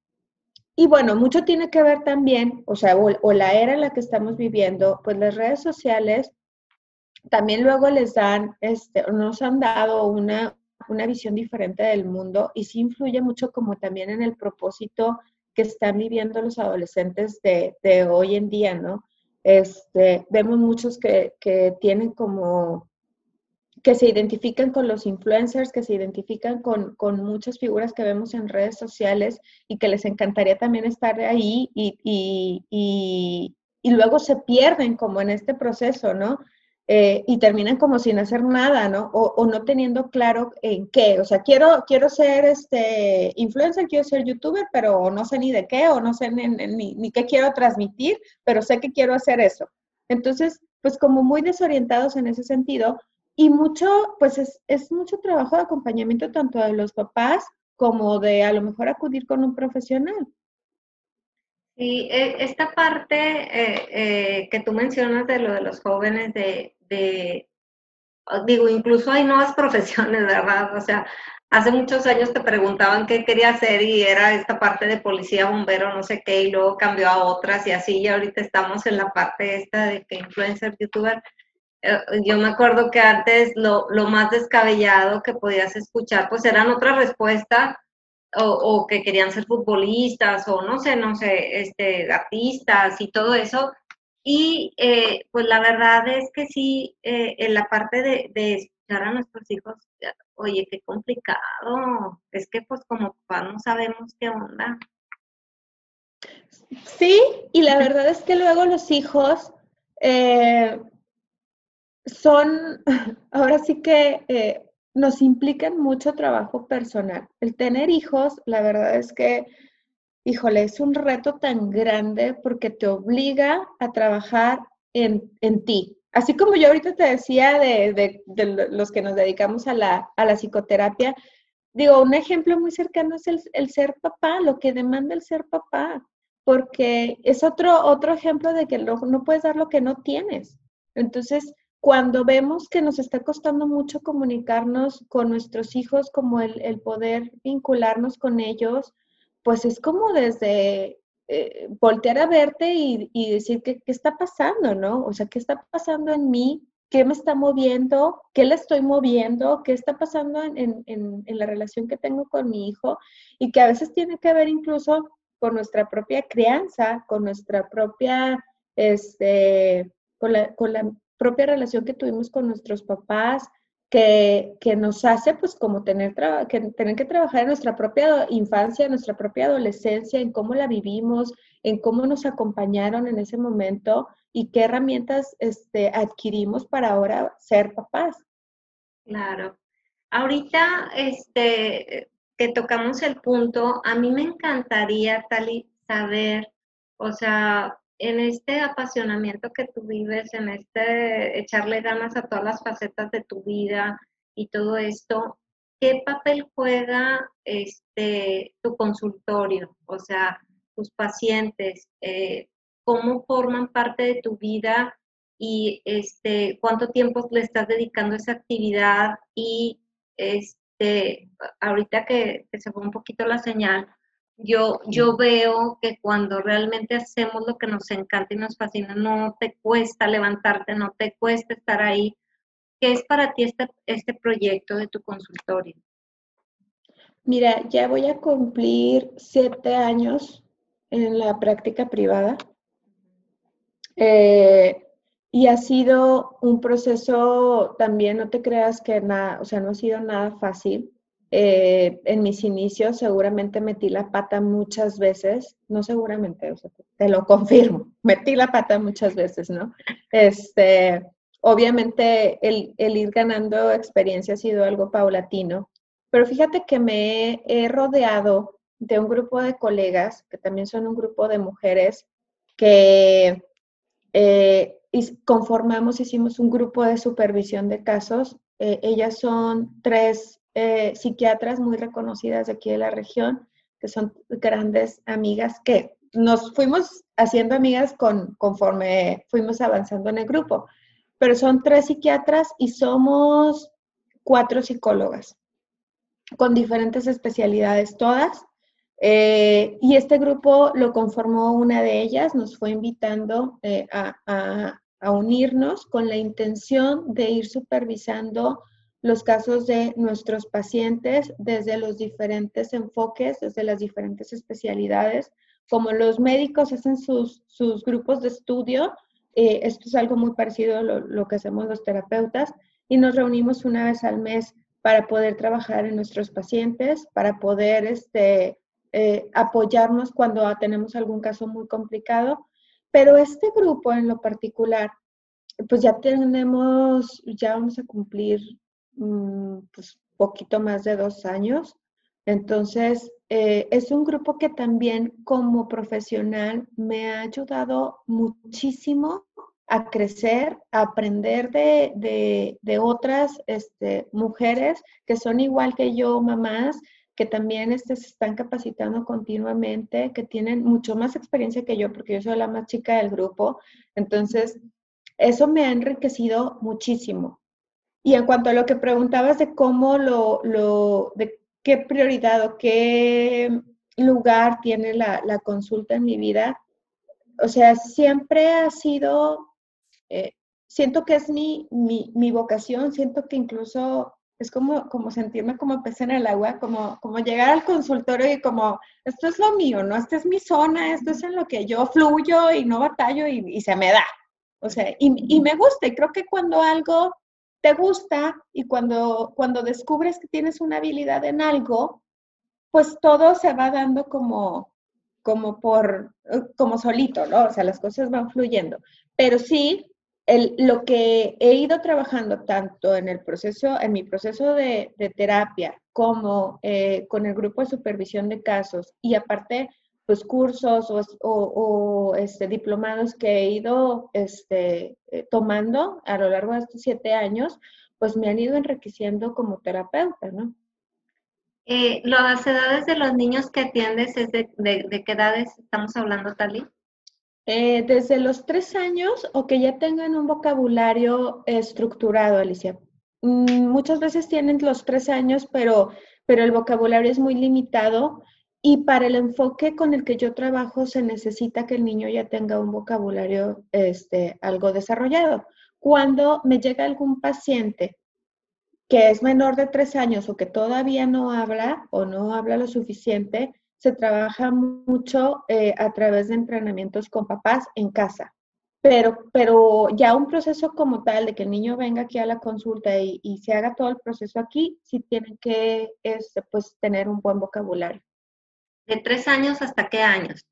Y bueno, mucho tiene que ver también, o sea, o, la era en la que estamos viviendo, pues las redes sociales también luego les dan, este, nos han dado una, una visión diferente del mundo y sí influye mucho como también en el propósito que están viviendo los adolescentes de, de hoy en día, ¿no? Este, vemos muchos que, que tienen como que se identifican con los influencers, que se identifican con, con, muchas figuras que vemos en redes sociales y que les encantaría también estar ahí y, y, y, y luego se pierden como en este proceso, ¿no? Eh, y terminan como sin hacer nada, ¿no? O, o, no teniendo claro en qué. O sea, quiero, quiero ser este influencer, quiero ser youtuber, pero no sé ni de qué, o no sé ni, ni, ni qué quiero transmitir, pero sé que quiero hacer eso. Entonces, pues como muy desorientados en ese sentido, y mucho, pues es, es, mucho trabajo de acompañamiento tanto de los papás como de a lo mejor acudir con un profesional. Sí, e, esta parte eh, eh, que tú mencionas de lo de los jóvenes, de, de, digo, incluso hay nuevas [LAUGHS] profesiones, ¿verdad? O sea, hace muchos años te preguntaban qué quería hacer y era esta parte de policía, bombero, no sé qué, y luego cambió a otras y así, y ahorita estamos en la parte esta de que influencer, youtuber. Eh, yo me acuerdo que antes lo, lo, más descabellado que podías escuchar, pues eran otras respuestas, o, o, que querían ser futbolistas, o no sé, no sé, este, artistas y todo eso. Y eh, pues la verdad es que sí, eh, en la parte de, de, escuchar a nuestros hijos, oye, qué complicado, es que pues como papá no sabemos qué onda. Sí, y la verdad es que luego los hijos... Eh, son, [LAUGHS] ahora sí que eh, nos implican mucho trabajo personal. El tener hijos, la verdad es que, híjole, es un reto tan grande porque te obliga a trabajar en, en ti. Así como yo ahorita te decía de, de, de los que nos dedicamos a la, a la, psicoterapia, digo, un ejemplo muy cercano es el, el ser papá, lo que demanda el ser papá, porque es otro, otro ejemplo de que no, no puedes dar lo que no tienes. Entonces, cuando vemos que nos está costando mucho comunicarnos con nuestros hijos, como el, poder vincularnos con ellos, pues es como desde eh, voltear a verte y, decir ¿qué, qué, está pasando, ¿no? O sea, ¿qué está pasando en mí? ¿Qué me está moviendo? ¿Qué le estoy moviendo? ¿Qué está pasando en, en, en la relación que tengo con mi hijo? Y que a veces tiene que ver incluso con nuestra propia crianza, con nuestra propia, este, con la propia relación que tuvimos con nuestros papás, que, que nos hace pues como tener, que, tener que trabajar en nuestra propia infancia, en nuestra propia adolescencia, en cómo la vivimos, en cómo nos acompañaron en ese momento y qué herramientas este, adquirimos para ahora ser papás. Claro. Ahorita, este, que tocamos el punto, a mí me encantaría, Tali, saber, o sea, en este apasionamiento que tú vives, en este echarle ganas a todas las facetas de tu vida y todo esto, ¿qué papel juega este, tu consultorio? O sea, tus pacientes, eh, ¿cómo forman parte de tu vida y este, cuánto tiempo le estás dedicando a esa actividad? Y este, ahorita que, que se fue un poquito la señal, yo, yo veo que cuando realmente hacemos lo que nos encanta y nos fascina, no te cuesta levantarte, no te cuesta estar ahí. ¿Qué es para ti este, este proyecto de tu consultorio? Mira, ya voy a cumplir siete años en la práctica privada. Eh, y ha sido un proceso también, no te creas que nada, o sea, no ha sido nada fácil. Eh, en mis inicios seguramente metí la pata muchas veces, no seguramente, o sea, te lo confirmo, [LAUGHS] metí la pata muchas veces, ¿no? Este, obviamente el, el ir ganando experiencia ha sido algo paulatino, pero fíjate que me he rodeado de un grupo de colegas, que también son un grupo de mujeres, que eh, conformamos, hicimos un grupo de supervisión de casos. Eh, ellas son tres eh, psiquiatras muy reconocidas de aquí de la región, que son grandes amigas, que nos fuimos haciendo amigas con, conforme fuimos avanzando en el grupo. Pero son tres psiquiatras y somos cuatro psicólogas con diferentes especialidades todas. Eh, y este grupo lo conformó una de ellas, nos fue invitando eh, a, unirnos con la intención de ir supervisando los casos de nuestros pacientes desde los diferentes enfoques, desde las diferentes especialidades. Como los médicos hacen sus, sus grupos de estudio, eh, esto es algo muy parecido a lo, lo que hacemos los terapeutas, y nos reunimos una vez al mes para poder trabajar en nuestros pacientes, para poder este, eh, apoyarnos cuando tenemos algún caso muy complicado. Pero este grupo en lo particular, pues ya tenemos, ya vamos a cumplir pues poquito más de dos años. Entonces, eh, es un grupo que también como profesional me ha ayudado muchísimo a crecer, a aprender de, otras este, mujeres que son igual que yo, mamás, que también este, se están capacitando continuamente, que tienen mucho más experiencia que yo, porque yo soy la más chica del grupo. Entonces, eso me ha enriquecido muchísimo. Y en cuanto a lo que preguntabas de cómo lo, lo de qué prioridad o qué lugar tiene la, la consulta en mi vida, o sea, siempre ha sido eh, siento que es mi, mi, vocación, siento que incluso es como, como sentirme como pez en el agua, como, como llegar al consultorio y como, esto es lo mío, ¿no? Esta es mi zona, esto es en lo que yo fluyo y no batallo y, se me da. O sea, y, y, me gusta, y creo que cuando algo te gusta y cuando, cuando descubres que tienes una habilidad en algo, pues todo se va dando como, como por, como solito, ¿no? O sea, las cosas van fluyendo. Pero sí, lo que he ido trabajando tanto en el proceso, en mi proceso de, terapia, como eh, con el grupo de supervisión de casos y aparte, pues cursos o, este, diplomados que he ido este, eh, tomando a lo largo de estos siete años, pues me han ido enriqueciendo como terapeuta, ¿no? Eh, ¿Las edades de los niños que atiendes es de, de qué edades estamos hablando, Tali? Eh, desde los tres años o que ya tengan un vocabulario estructurado, Alicia. Mm, muchas veces tienen los tres años, pero, pero el vocabulario es muy limitado y para el enfoque con el que yo trabajo se necesita que el niño ya tenga un vocabulario este, algo desarrollado. Cuando me llega algún paciente que es menor de tres años o que todavía no habla o no habla lo suficiente, se trabaja mucho eh, a través de entrenamientos con papás en casa. Pero, pero ya un proceso como tal de que el niño venga aquí a la consulta y, se haga todo el proceso aquí, sí tienen que este, pues, tener un buen vocabulario. ¿De tres años hasta qué años?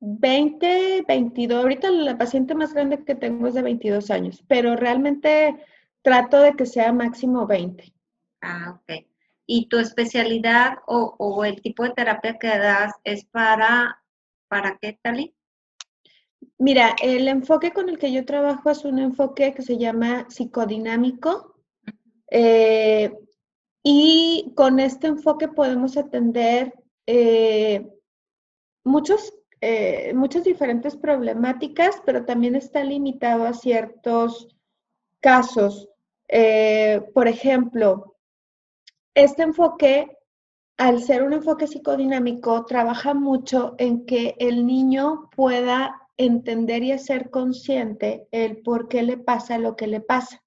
20, 22. Ahorita la paciente más grande que tengo es de 22 años, pero realmente trato de que sea máximo 20. Ah, ok y tu especialidad o, el tipo de terapia que das es para, ¿para qué, Tali? Mira, el enfoque con el que yo trabajo es un enfoque que se llama psicodinámico. Eh, y con este enfoque podemos atender eh, muchos, eh, muchas diferentes problemáticas, pero también está limitado a ciertos casos. por ejemplo, este enfoque al ser un enfoque psicodinámico, trabaja mucho en que el niño pueda entender y hacer consciente el por qué le pasa lo que le pasa.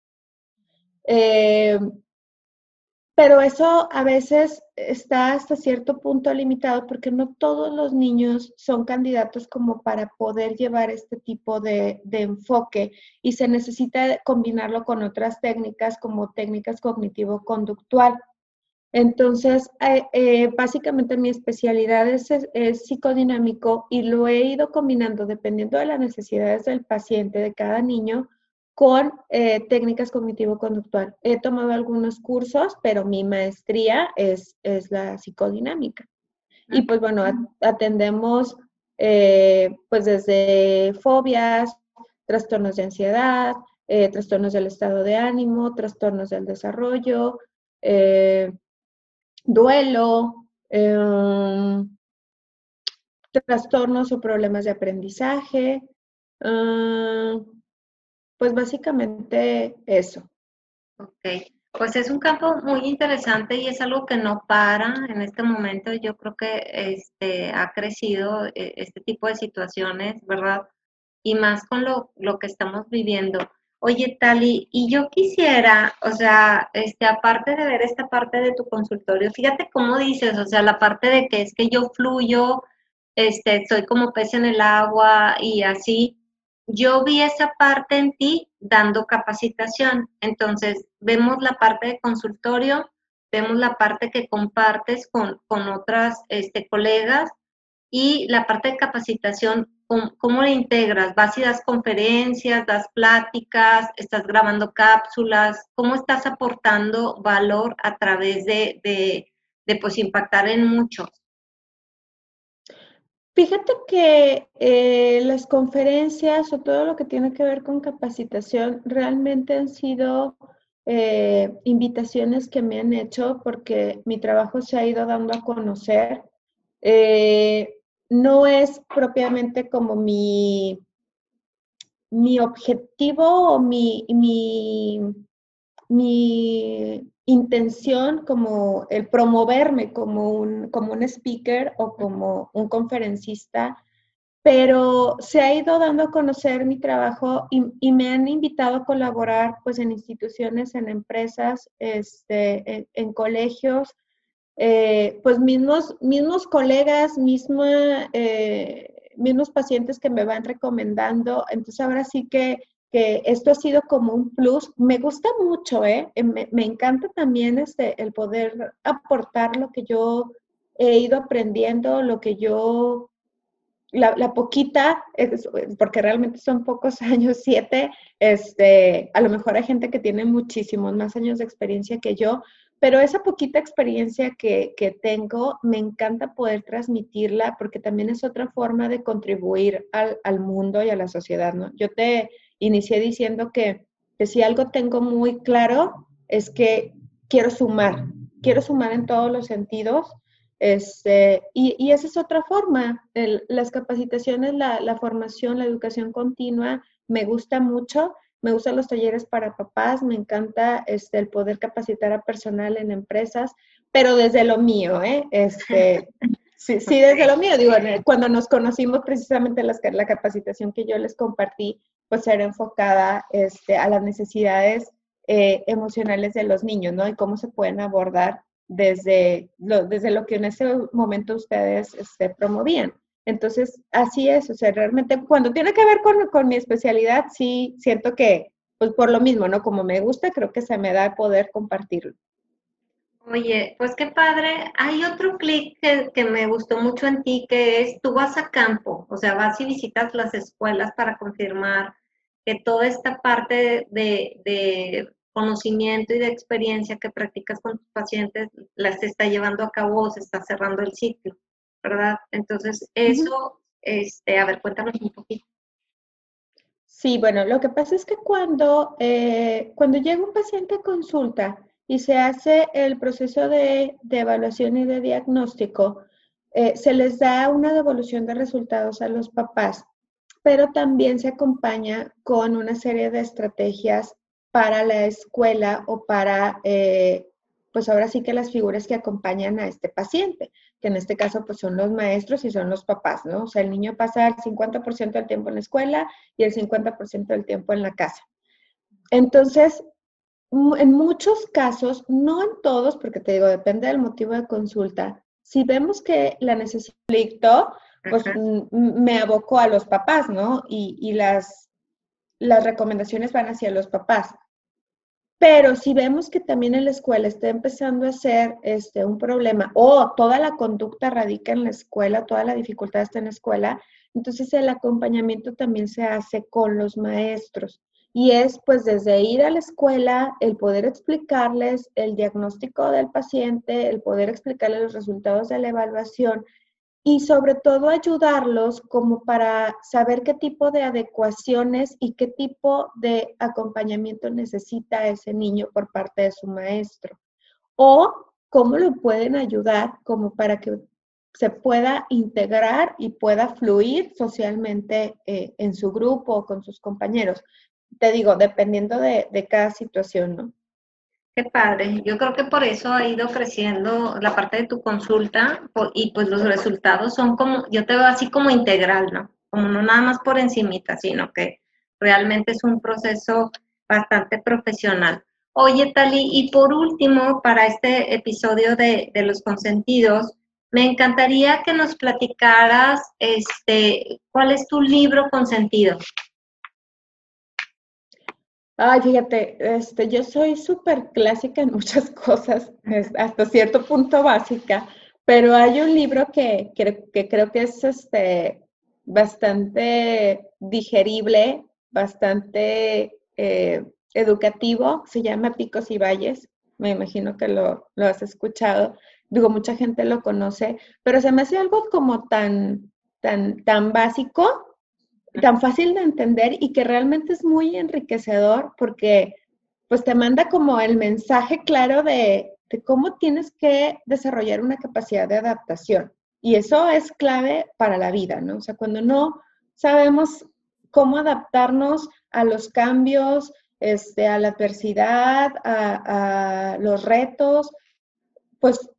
Pero eso a veces está hasta cierto punto limitado porque no todos los niños son candidatos como para poder llevar este tipo de, enfoque y se necesita combinarlo con otras técnicas como técnicas cognitivo-conductual. Entonces, eh, eh, básicamente mi especialidad es, es, psicodinámico y lo he ido combinando dependiendo de las necesidades del paciente, de cada niño, con eh, técnicas cognitivo-conductual. He tomado algunos cursos, pero mi maestría es, es la psicodinámica. Y pues bueno, atendemos eh, pues desde fobias, trastornos de ansiedad, eh, trastornos del estado de ánimo, trastornos del desarrollo, duelo, em, trastornos o problemas de aprendizaje, ah, pues básicamente eso. Ok, pues es un campo muy interesante y es algo que no para en este momento. Yo creo que este, ha crecido eh, este tipo de situaciones, ¿verdad? Y más con lo, lo que estamos viviendo. Oye, Tali, y yo quisiera, o sea, este, aparte de ver esta parte de tu consultorio, fíjate cómo dices, o sea, la parte de que es que yo fluyo, este, soy como pez en el agua y así, yo vi esa parte en ti dando capacitación. Entonces, vemos la parte de consultorio, vemos la parte que compartes con, otras este, colegas y la parte de capacitación, ¿cómo, la integras? ¿Vas y das conferencias, das pláticas, estás grabando cápsulas? ¿Cómo estás aportando valor a través de, de, de pues, impactar en muchos? Fíjate que eh, las conferencias o todo lo que tiene que ver con capacitación realmente han sido eh, invitaciones que me han hecho porque mi trabajo se ha ido dando a conocer. Eh, no es propiamente como mi, mi objetivo o mi, mi, mi intención como el promoverme como un, como un speaker o como un conferencista, pero se ha ido dando a conocer mi trabajo y, me han invitado a colaborar pues en instituciones, en empresas, este, en, colegios, eh, pues mismos, mismos colegas, misma, eh, mismos pacientes que me van recomendando. Entonces ahora sí que que esto ha sido como un plus. Me gusta mucho, ¿eh? eh me, encanta también este, el poder aportar lo que yo he ido aprendiendo, lo que yo, la, poquita, porque realmente son pocos [LAUGHS] años, siete, este, a lo mejor hay gente que tiene muchísimos más años de experiencia que yo, pero esa poquita experiencia que, tengo, me encanta poder transmitirla porque también es otra forma de contribuir al, al mundo y a la sociedad, ¿no? Yo te inicié diciendo que, si algo tengo muy claro es que quiero sumar, quiero sumar en todos los sentidos. Este, y, esa es otra forma. las capacitaciones, la, formación, la educación continua, me gusta mucho. Me gustan los talleres para papás, me encanta este, el poder capacitar a personal en empresas, pero desde lo mío, ¿eh? Este, [LAUGHS] sí, sí, desde lo mío. Digo, cuando nos conocimos precisamente las, la capacitación que yo les compartí pues ser enfocada este, a las necesidades eh, emocionales de los niños, ¿no? Y cómo se pueden abordar desde lo, desde lo que en ese momento ustedes este, promovían. Entonces, así es, o sea, realmente cuando tiene que ver con, con, mi especialidad, sí siento que, pues por lo mismo, ¿no? Como me gusta, creo que se me da poder compartirlo. Oye, pues qué padre. Hay otro clic que, que, me gustó mucho en ti, que es tú vas a campo, o sea, vas y visitas las escuelas para confirmar que toda esta parte de, conocimiento y de experiencia que practicas con tus pacientes las está llevando a cabo o se está cerrando el ciclo, ¿verdad? Entonces, eso, este, a ver, cuéntanos un poquito. Sí, bueno, lo que pasa es que cuando, eh, cuando llega un paciente a consulta y se hace el proceso de, evaluación y de diagnóstico, eh, se les da una devolución de resultados a los papás pero también se acompaña con una serie de estrategias para la escuela o para eh, pues ahora sí que las figuras que acompañan a este paciente, que en este caso pues son los maestros y son los papás, ¿no? O sea, el niño pasa el 50% del tiempo en la escuela y el 50% del tiempo en la casa. Entonces, en muchos casos, no en todos, porque te digo, depende del motivo de consulta, si vemos que la necesidad pues me aboco a los papás, ¿no? Y, las, las recomendaciones van hacia los papás. Pero si vemos que también en la escuela está empezando a ser este, un problema o toda la conducta radica en la escuela, toda la dificultad está en la escuela, entonces el acompañamiento también se hace con los maestros. Y es pues desde ir a la escuela, el poder explicarles el diagnóstico del paciente, el poder explicarles los resultados de la evaluación y sobre todo ayudarlos como para saber qué tipo de adecuaciones y qué tipo de acompañamiento necesita ese niño por parte de su maestro. O cómo lo pueden ayudar como para que se pueda integrar y pueda fluir socialmente eh, en su grupo o con sus compañeros. Te digo, dependiendo de, de cada situación, ¿no? Qué padre. Yo creo que por eso ha ido creciendo la parte de tu consulta y pues los resultados son como, yo te veo así como integral, ¿no? Como no nada más por encimita, sino que realmente es un proceso bastante profesional. Oye, Tali, y por último, para este episodio de, de los consentidos, me encantaría que nos platicaras, este, ¿cuál es tu libro consentido? Ay, fíjate, este, yo soy súper clásica en [LAUGHS] muchas cosas, hasta cierto punto básica, pero hay un libro que, que, creo que es este, bastante digerible, bastante eh, educativo, se llama Picos y Valles, me imagino que lo, lo has escuchado, digo, mucha gente lo conoce, pero se me hace algo como tan, tan, tan básico tan fácil de entender y que realmente es muy enriquecedor porque pues te manda como el mensaje claro de, cómo tienes que desarrollar una capacidad de adaptación. Y eso es clave para la vida, ¿no? O sea, cuando no sabemos cómo adaptarnos a los cambios, este, a la adversidad, a, a los retos, pues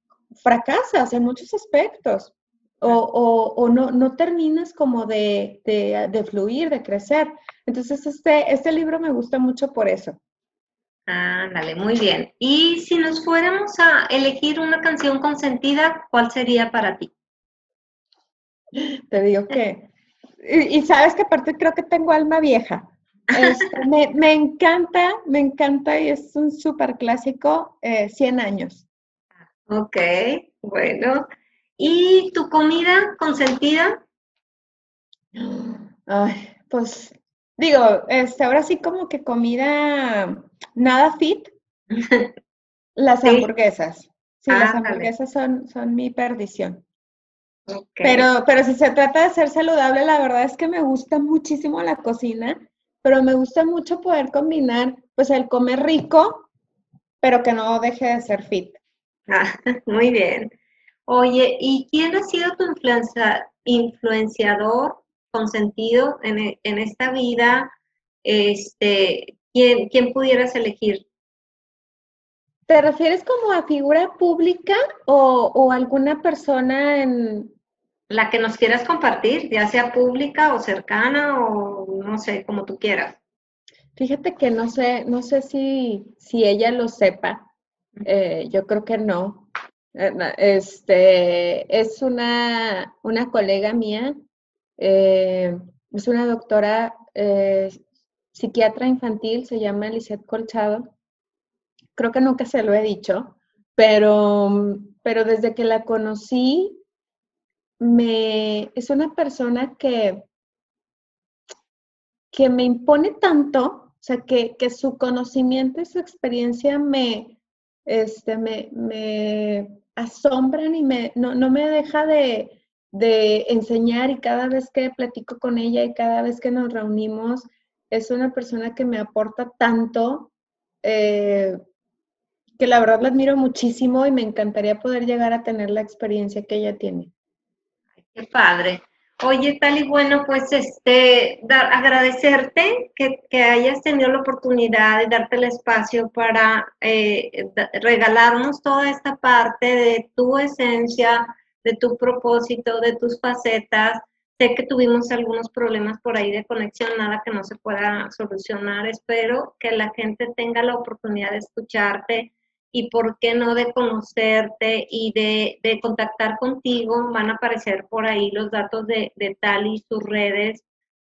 fracasas en muchos aspectos o, o, no, no, terminas como de, de, fluir, de crecer. Entonces, este, este libro me gusta mucho por eso. Ándale, muy bien. Y si nos fuéramos a elegir una canción consentida, ¿cuál sería para ti? Te digo que, y, sabes que aparte creo que tengo alma vieja. Este, [LAUGHS] me, me, encanta, me encanta y es un súper clásico, 100 eh, años. Ok, bueno. ¿Y tu comida consentida? Ay, pues digo, este, ahora sí como que comida nada fit. [LAUGHS] las hamburguesas. Sí, las hamburguesas son, son mi perdición. Pero, pero si se trata de ser saludable, la verdad es que me gusta muchísimo la cocina, pero me gusta mucho poder combinar, pues, el comer rico, pero que no deje de ser fit. Ah, [LAUGHS] muy bien. Oye, ¿y quién ha sido tu influenciador consentido en, e, en esta vida? Este, ¿quién, ¿Quién pudieras elegir? ¿Te refieres como a figura pública o, o, alguna persona en... La que nos quieras compartir, ya sea pública o cercana o no sé, como tú quieras. Fíjate que no sé, no sé si, si ella lo sepa. Eh, yo creo que no. Este, es una, una colega mía, eh, es una doctora eh, psiquiatra infantil, se llama Lisette Colchado. Creo que nunca se lo he dicho, pero, pero desde que la conocí, me, es una persona que, que me impone tanto, o sea, que, que su conocimiento y su experiencia me, este, me asombran y me, no, me deja de, enseñar y cada vez que platico con ella y cada vez que nos reunimos, es una persona que me aporta tanto, eh, que la verdad la admiro muchísimo y me encantaría poder llegar a tener la experiencia que ella tiene. Qué padre. Oye, tal y bueno, pues este, agradecerte que, hayas tenido la oportunidad de darte el espacio para eh, regalarnos toda esta parte de tu esencia, de tu propósito, de tus facetas. Sé que tuvimos algunos problemas por ahí de conexión, nada que no se pueda solucionar. Espero que la gente tenga la oportunidad de escucharte, y por qué no de conocerte y de, contactar contigo. Van a aparecer por ahí los datos de, de Tali y sus redes,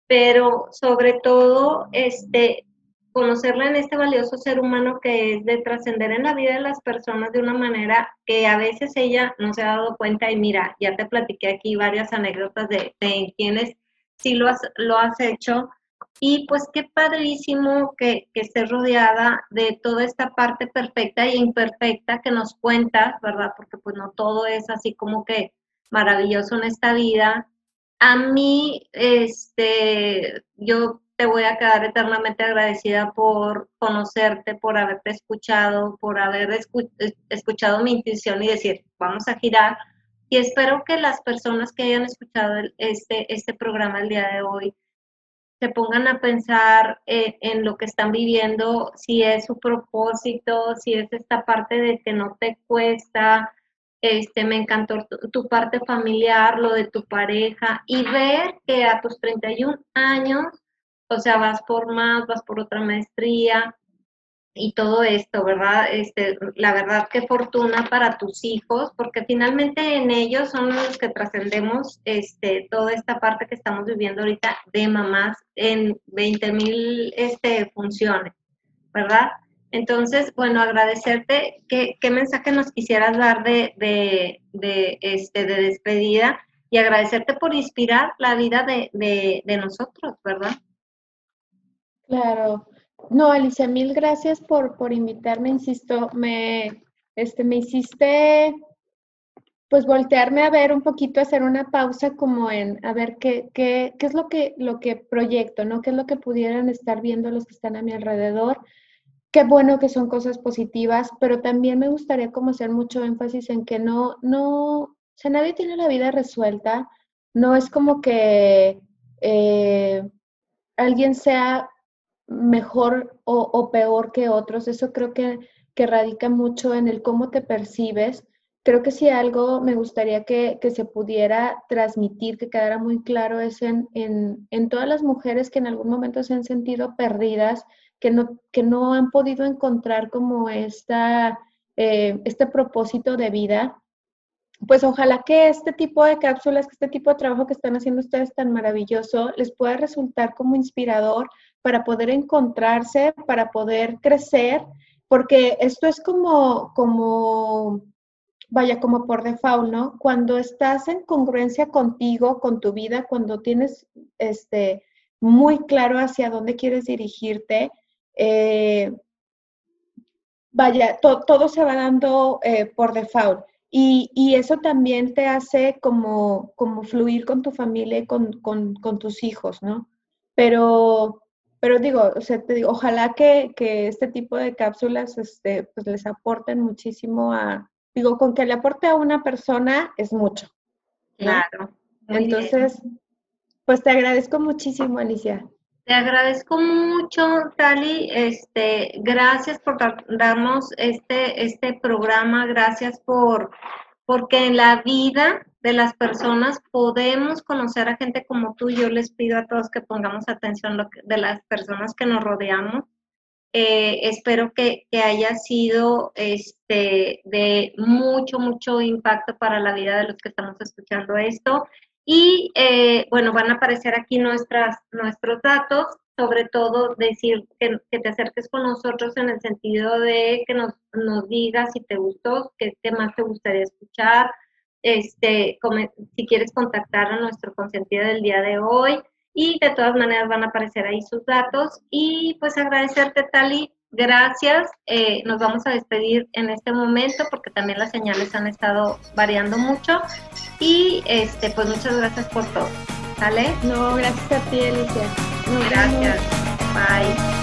pero sobre todo este, conocerla en este valioso ser humano que es de trascender en la vida de las personas de una manera que a veces ella no se ha dado cuenta y mira, ya te platiqué aquí varias anécdotas de, de quienes sí lo has, lo has hecho y pues qué padrísimo que, que estés rodeada de toda esta parte perfecta e imperfecta que nos cuentas, ¿verdad? Porque pues no todo es así como que maravilloso en esta vida. A mí, este, yo te voy a quedar eternamente agradecida por conocerte, por haberte escuchado, por haber escuchado mi intuición y decir, vamos a girar. Y espero que las personas que hayan escuchado este, este programa el día de hoy se pongan a pensar en lo que están viviendo, si es su propósito, si es esta parte de que no te cuesta, este, me encantó tu, parte familiar, lo de tu pareja, y ver que a tus 31 años, o sea, vas por más, vas por otra maestría, y todo esto, ¿verdad? Este, la verdad, qué fortuna para tus hijos, porque finalmente en ellos son los que trascendemos este, toda esta parte que estamos viviendo ahorita de mamás en 20 mil este, funciones, ¿verdad? Entonces, bueno, agradecerte. ¿Qué, qué mensaje nos quisieras dar de, de, de, este, de despedida? Y agradecerte por inspirar la vida de, de nosotros, ¿verdad? Claro, no, Alicia, mil gracias por, por invitarme, insisto, me, este, me hiciste pues voltearme a ver un poquito, hacer una pausa como en a ver qué, qué, qué es lo que, lo que proyecto, ¿no? ¿Qué es lo que pudieran estar viendo los que están a mi alrededor? Qué bueno que son cosas positivas, pero también me gustaría como hacer mucho énfasis en que no, no, o sea, nadie tiene la vida resuelta, no es como que eh, alguien sea mejor o, peor que otros. Eso creo que, que, radica mucho en el cómo te percibes. Creo que si algo me gustaría que, se pudiera transmitir, que quedara muy claro, es en, en, todas las mujeres que en algún momento se han sentido perdidas, que no, que no han podido encontrar como esta, eh, este propósito de vida. Pues ojalá que este tipo de cápsulas, que este tipo de trabajo que están haciendo ustedes tan maravilloso, les pueda resultar como inspirador para poder encontrarse, para poder crecer, porque esto es como, como, vaya, como por default, ¿no? Cuando estás en congruencia contigo, con tu vida, cuando tienes este, muy claro hacia dónde quieres dirigirte, eh, vaya, todo se va dando eh, por default. Y, eso también te hace como, como fluir con tu familia y con, con, con tus hijos, ¿no? Pero pero digo, o sea, te digo, ojalá que, este tipo de cápsulas este, pues les aporten muchísimo a, digo, con que le aporte a una persona es mucho. Claro. Entonces, pues te agradezco muchísimo, Alicia. Te agradezco mucho, Tali. Este, gracias por darnos este, este programa, gracias por, porque en la vida de las personas, podemos conocer a gente como tú. Yo les pido a todos que pongamos atención de las personas que nos rodeamos. Eh, espero que, haya sido este, de mucho, mucho impacto para la vida de los que estamos escuchando esto. Y eh, bueno, van a aparecer aquí nuestras, nuestros datos, sobre todo decir que, te acerques con nosotros en el sentido de que nos, nos digas si te gustó, qué, más te gustaría escuchar, este, si quieres contactar a nuestro consentido del día de hoy. Y de todas maneras van a aparecer ahí sus datos. Y pues agradecerte Tali, gracias, eh, nos vamos a despedir en este momento porque también las señales han estado variando mucho. Y este pues muchas gracias por todo, ¿vale? No, gracias a ti Alicia. Gracias, bye.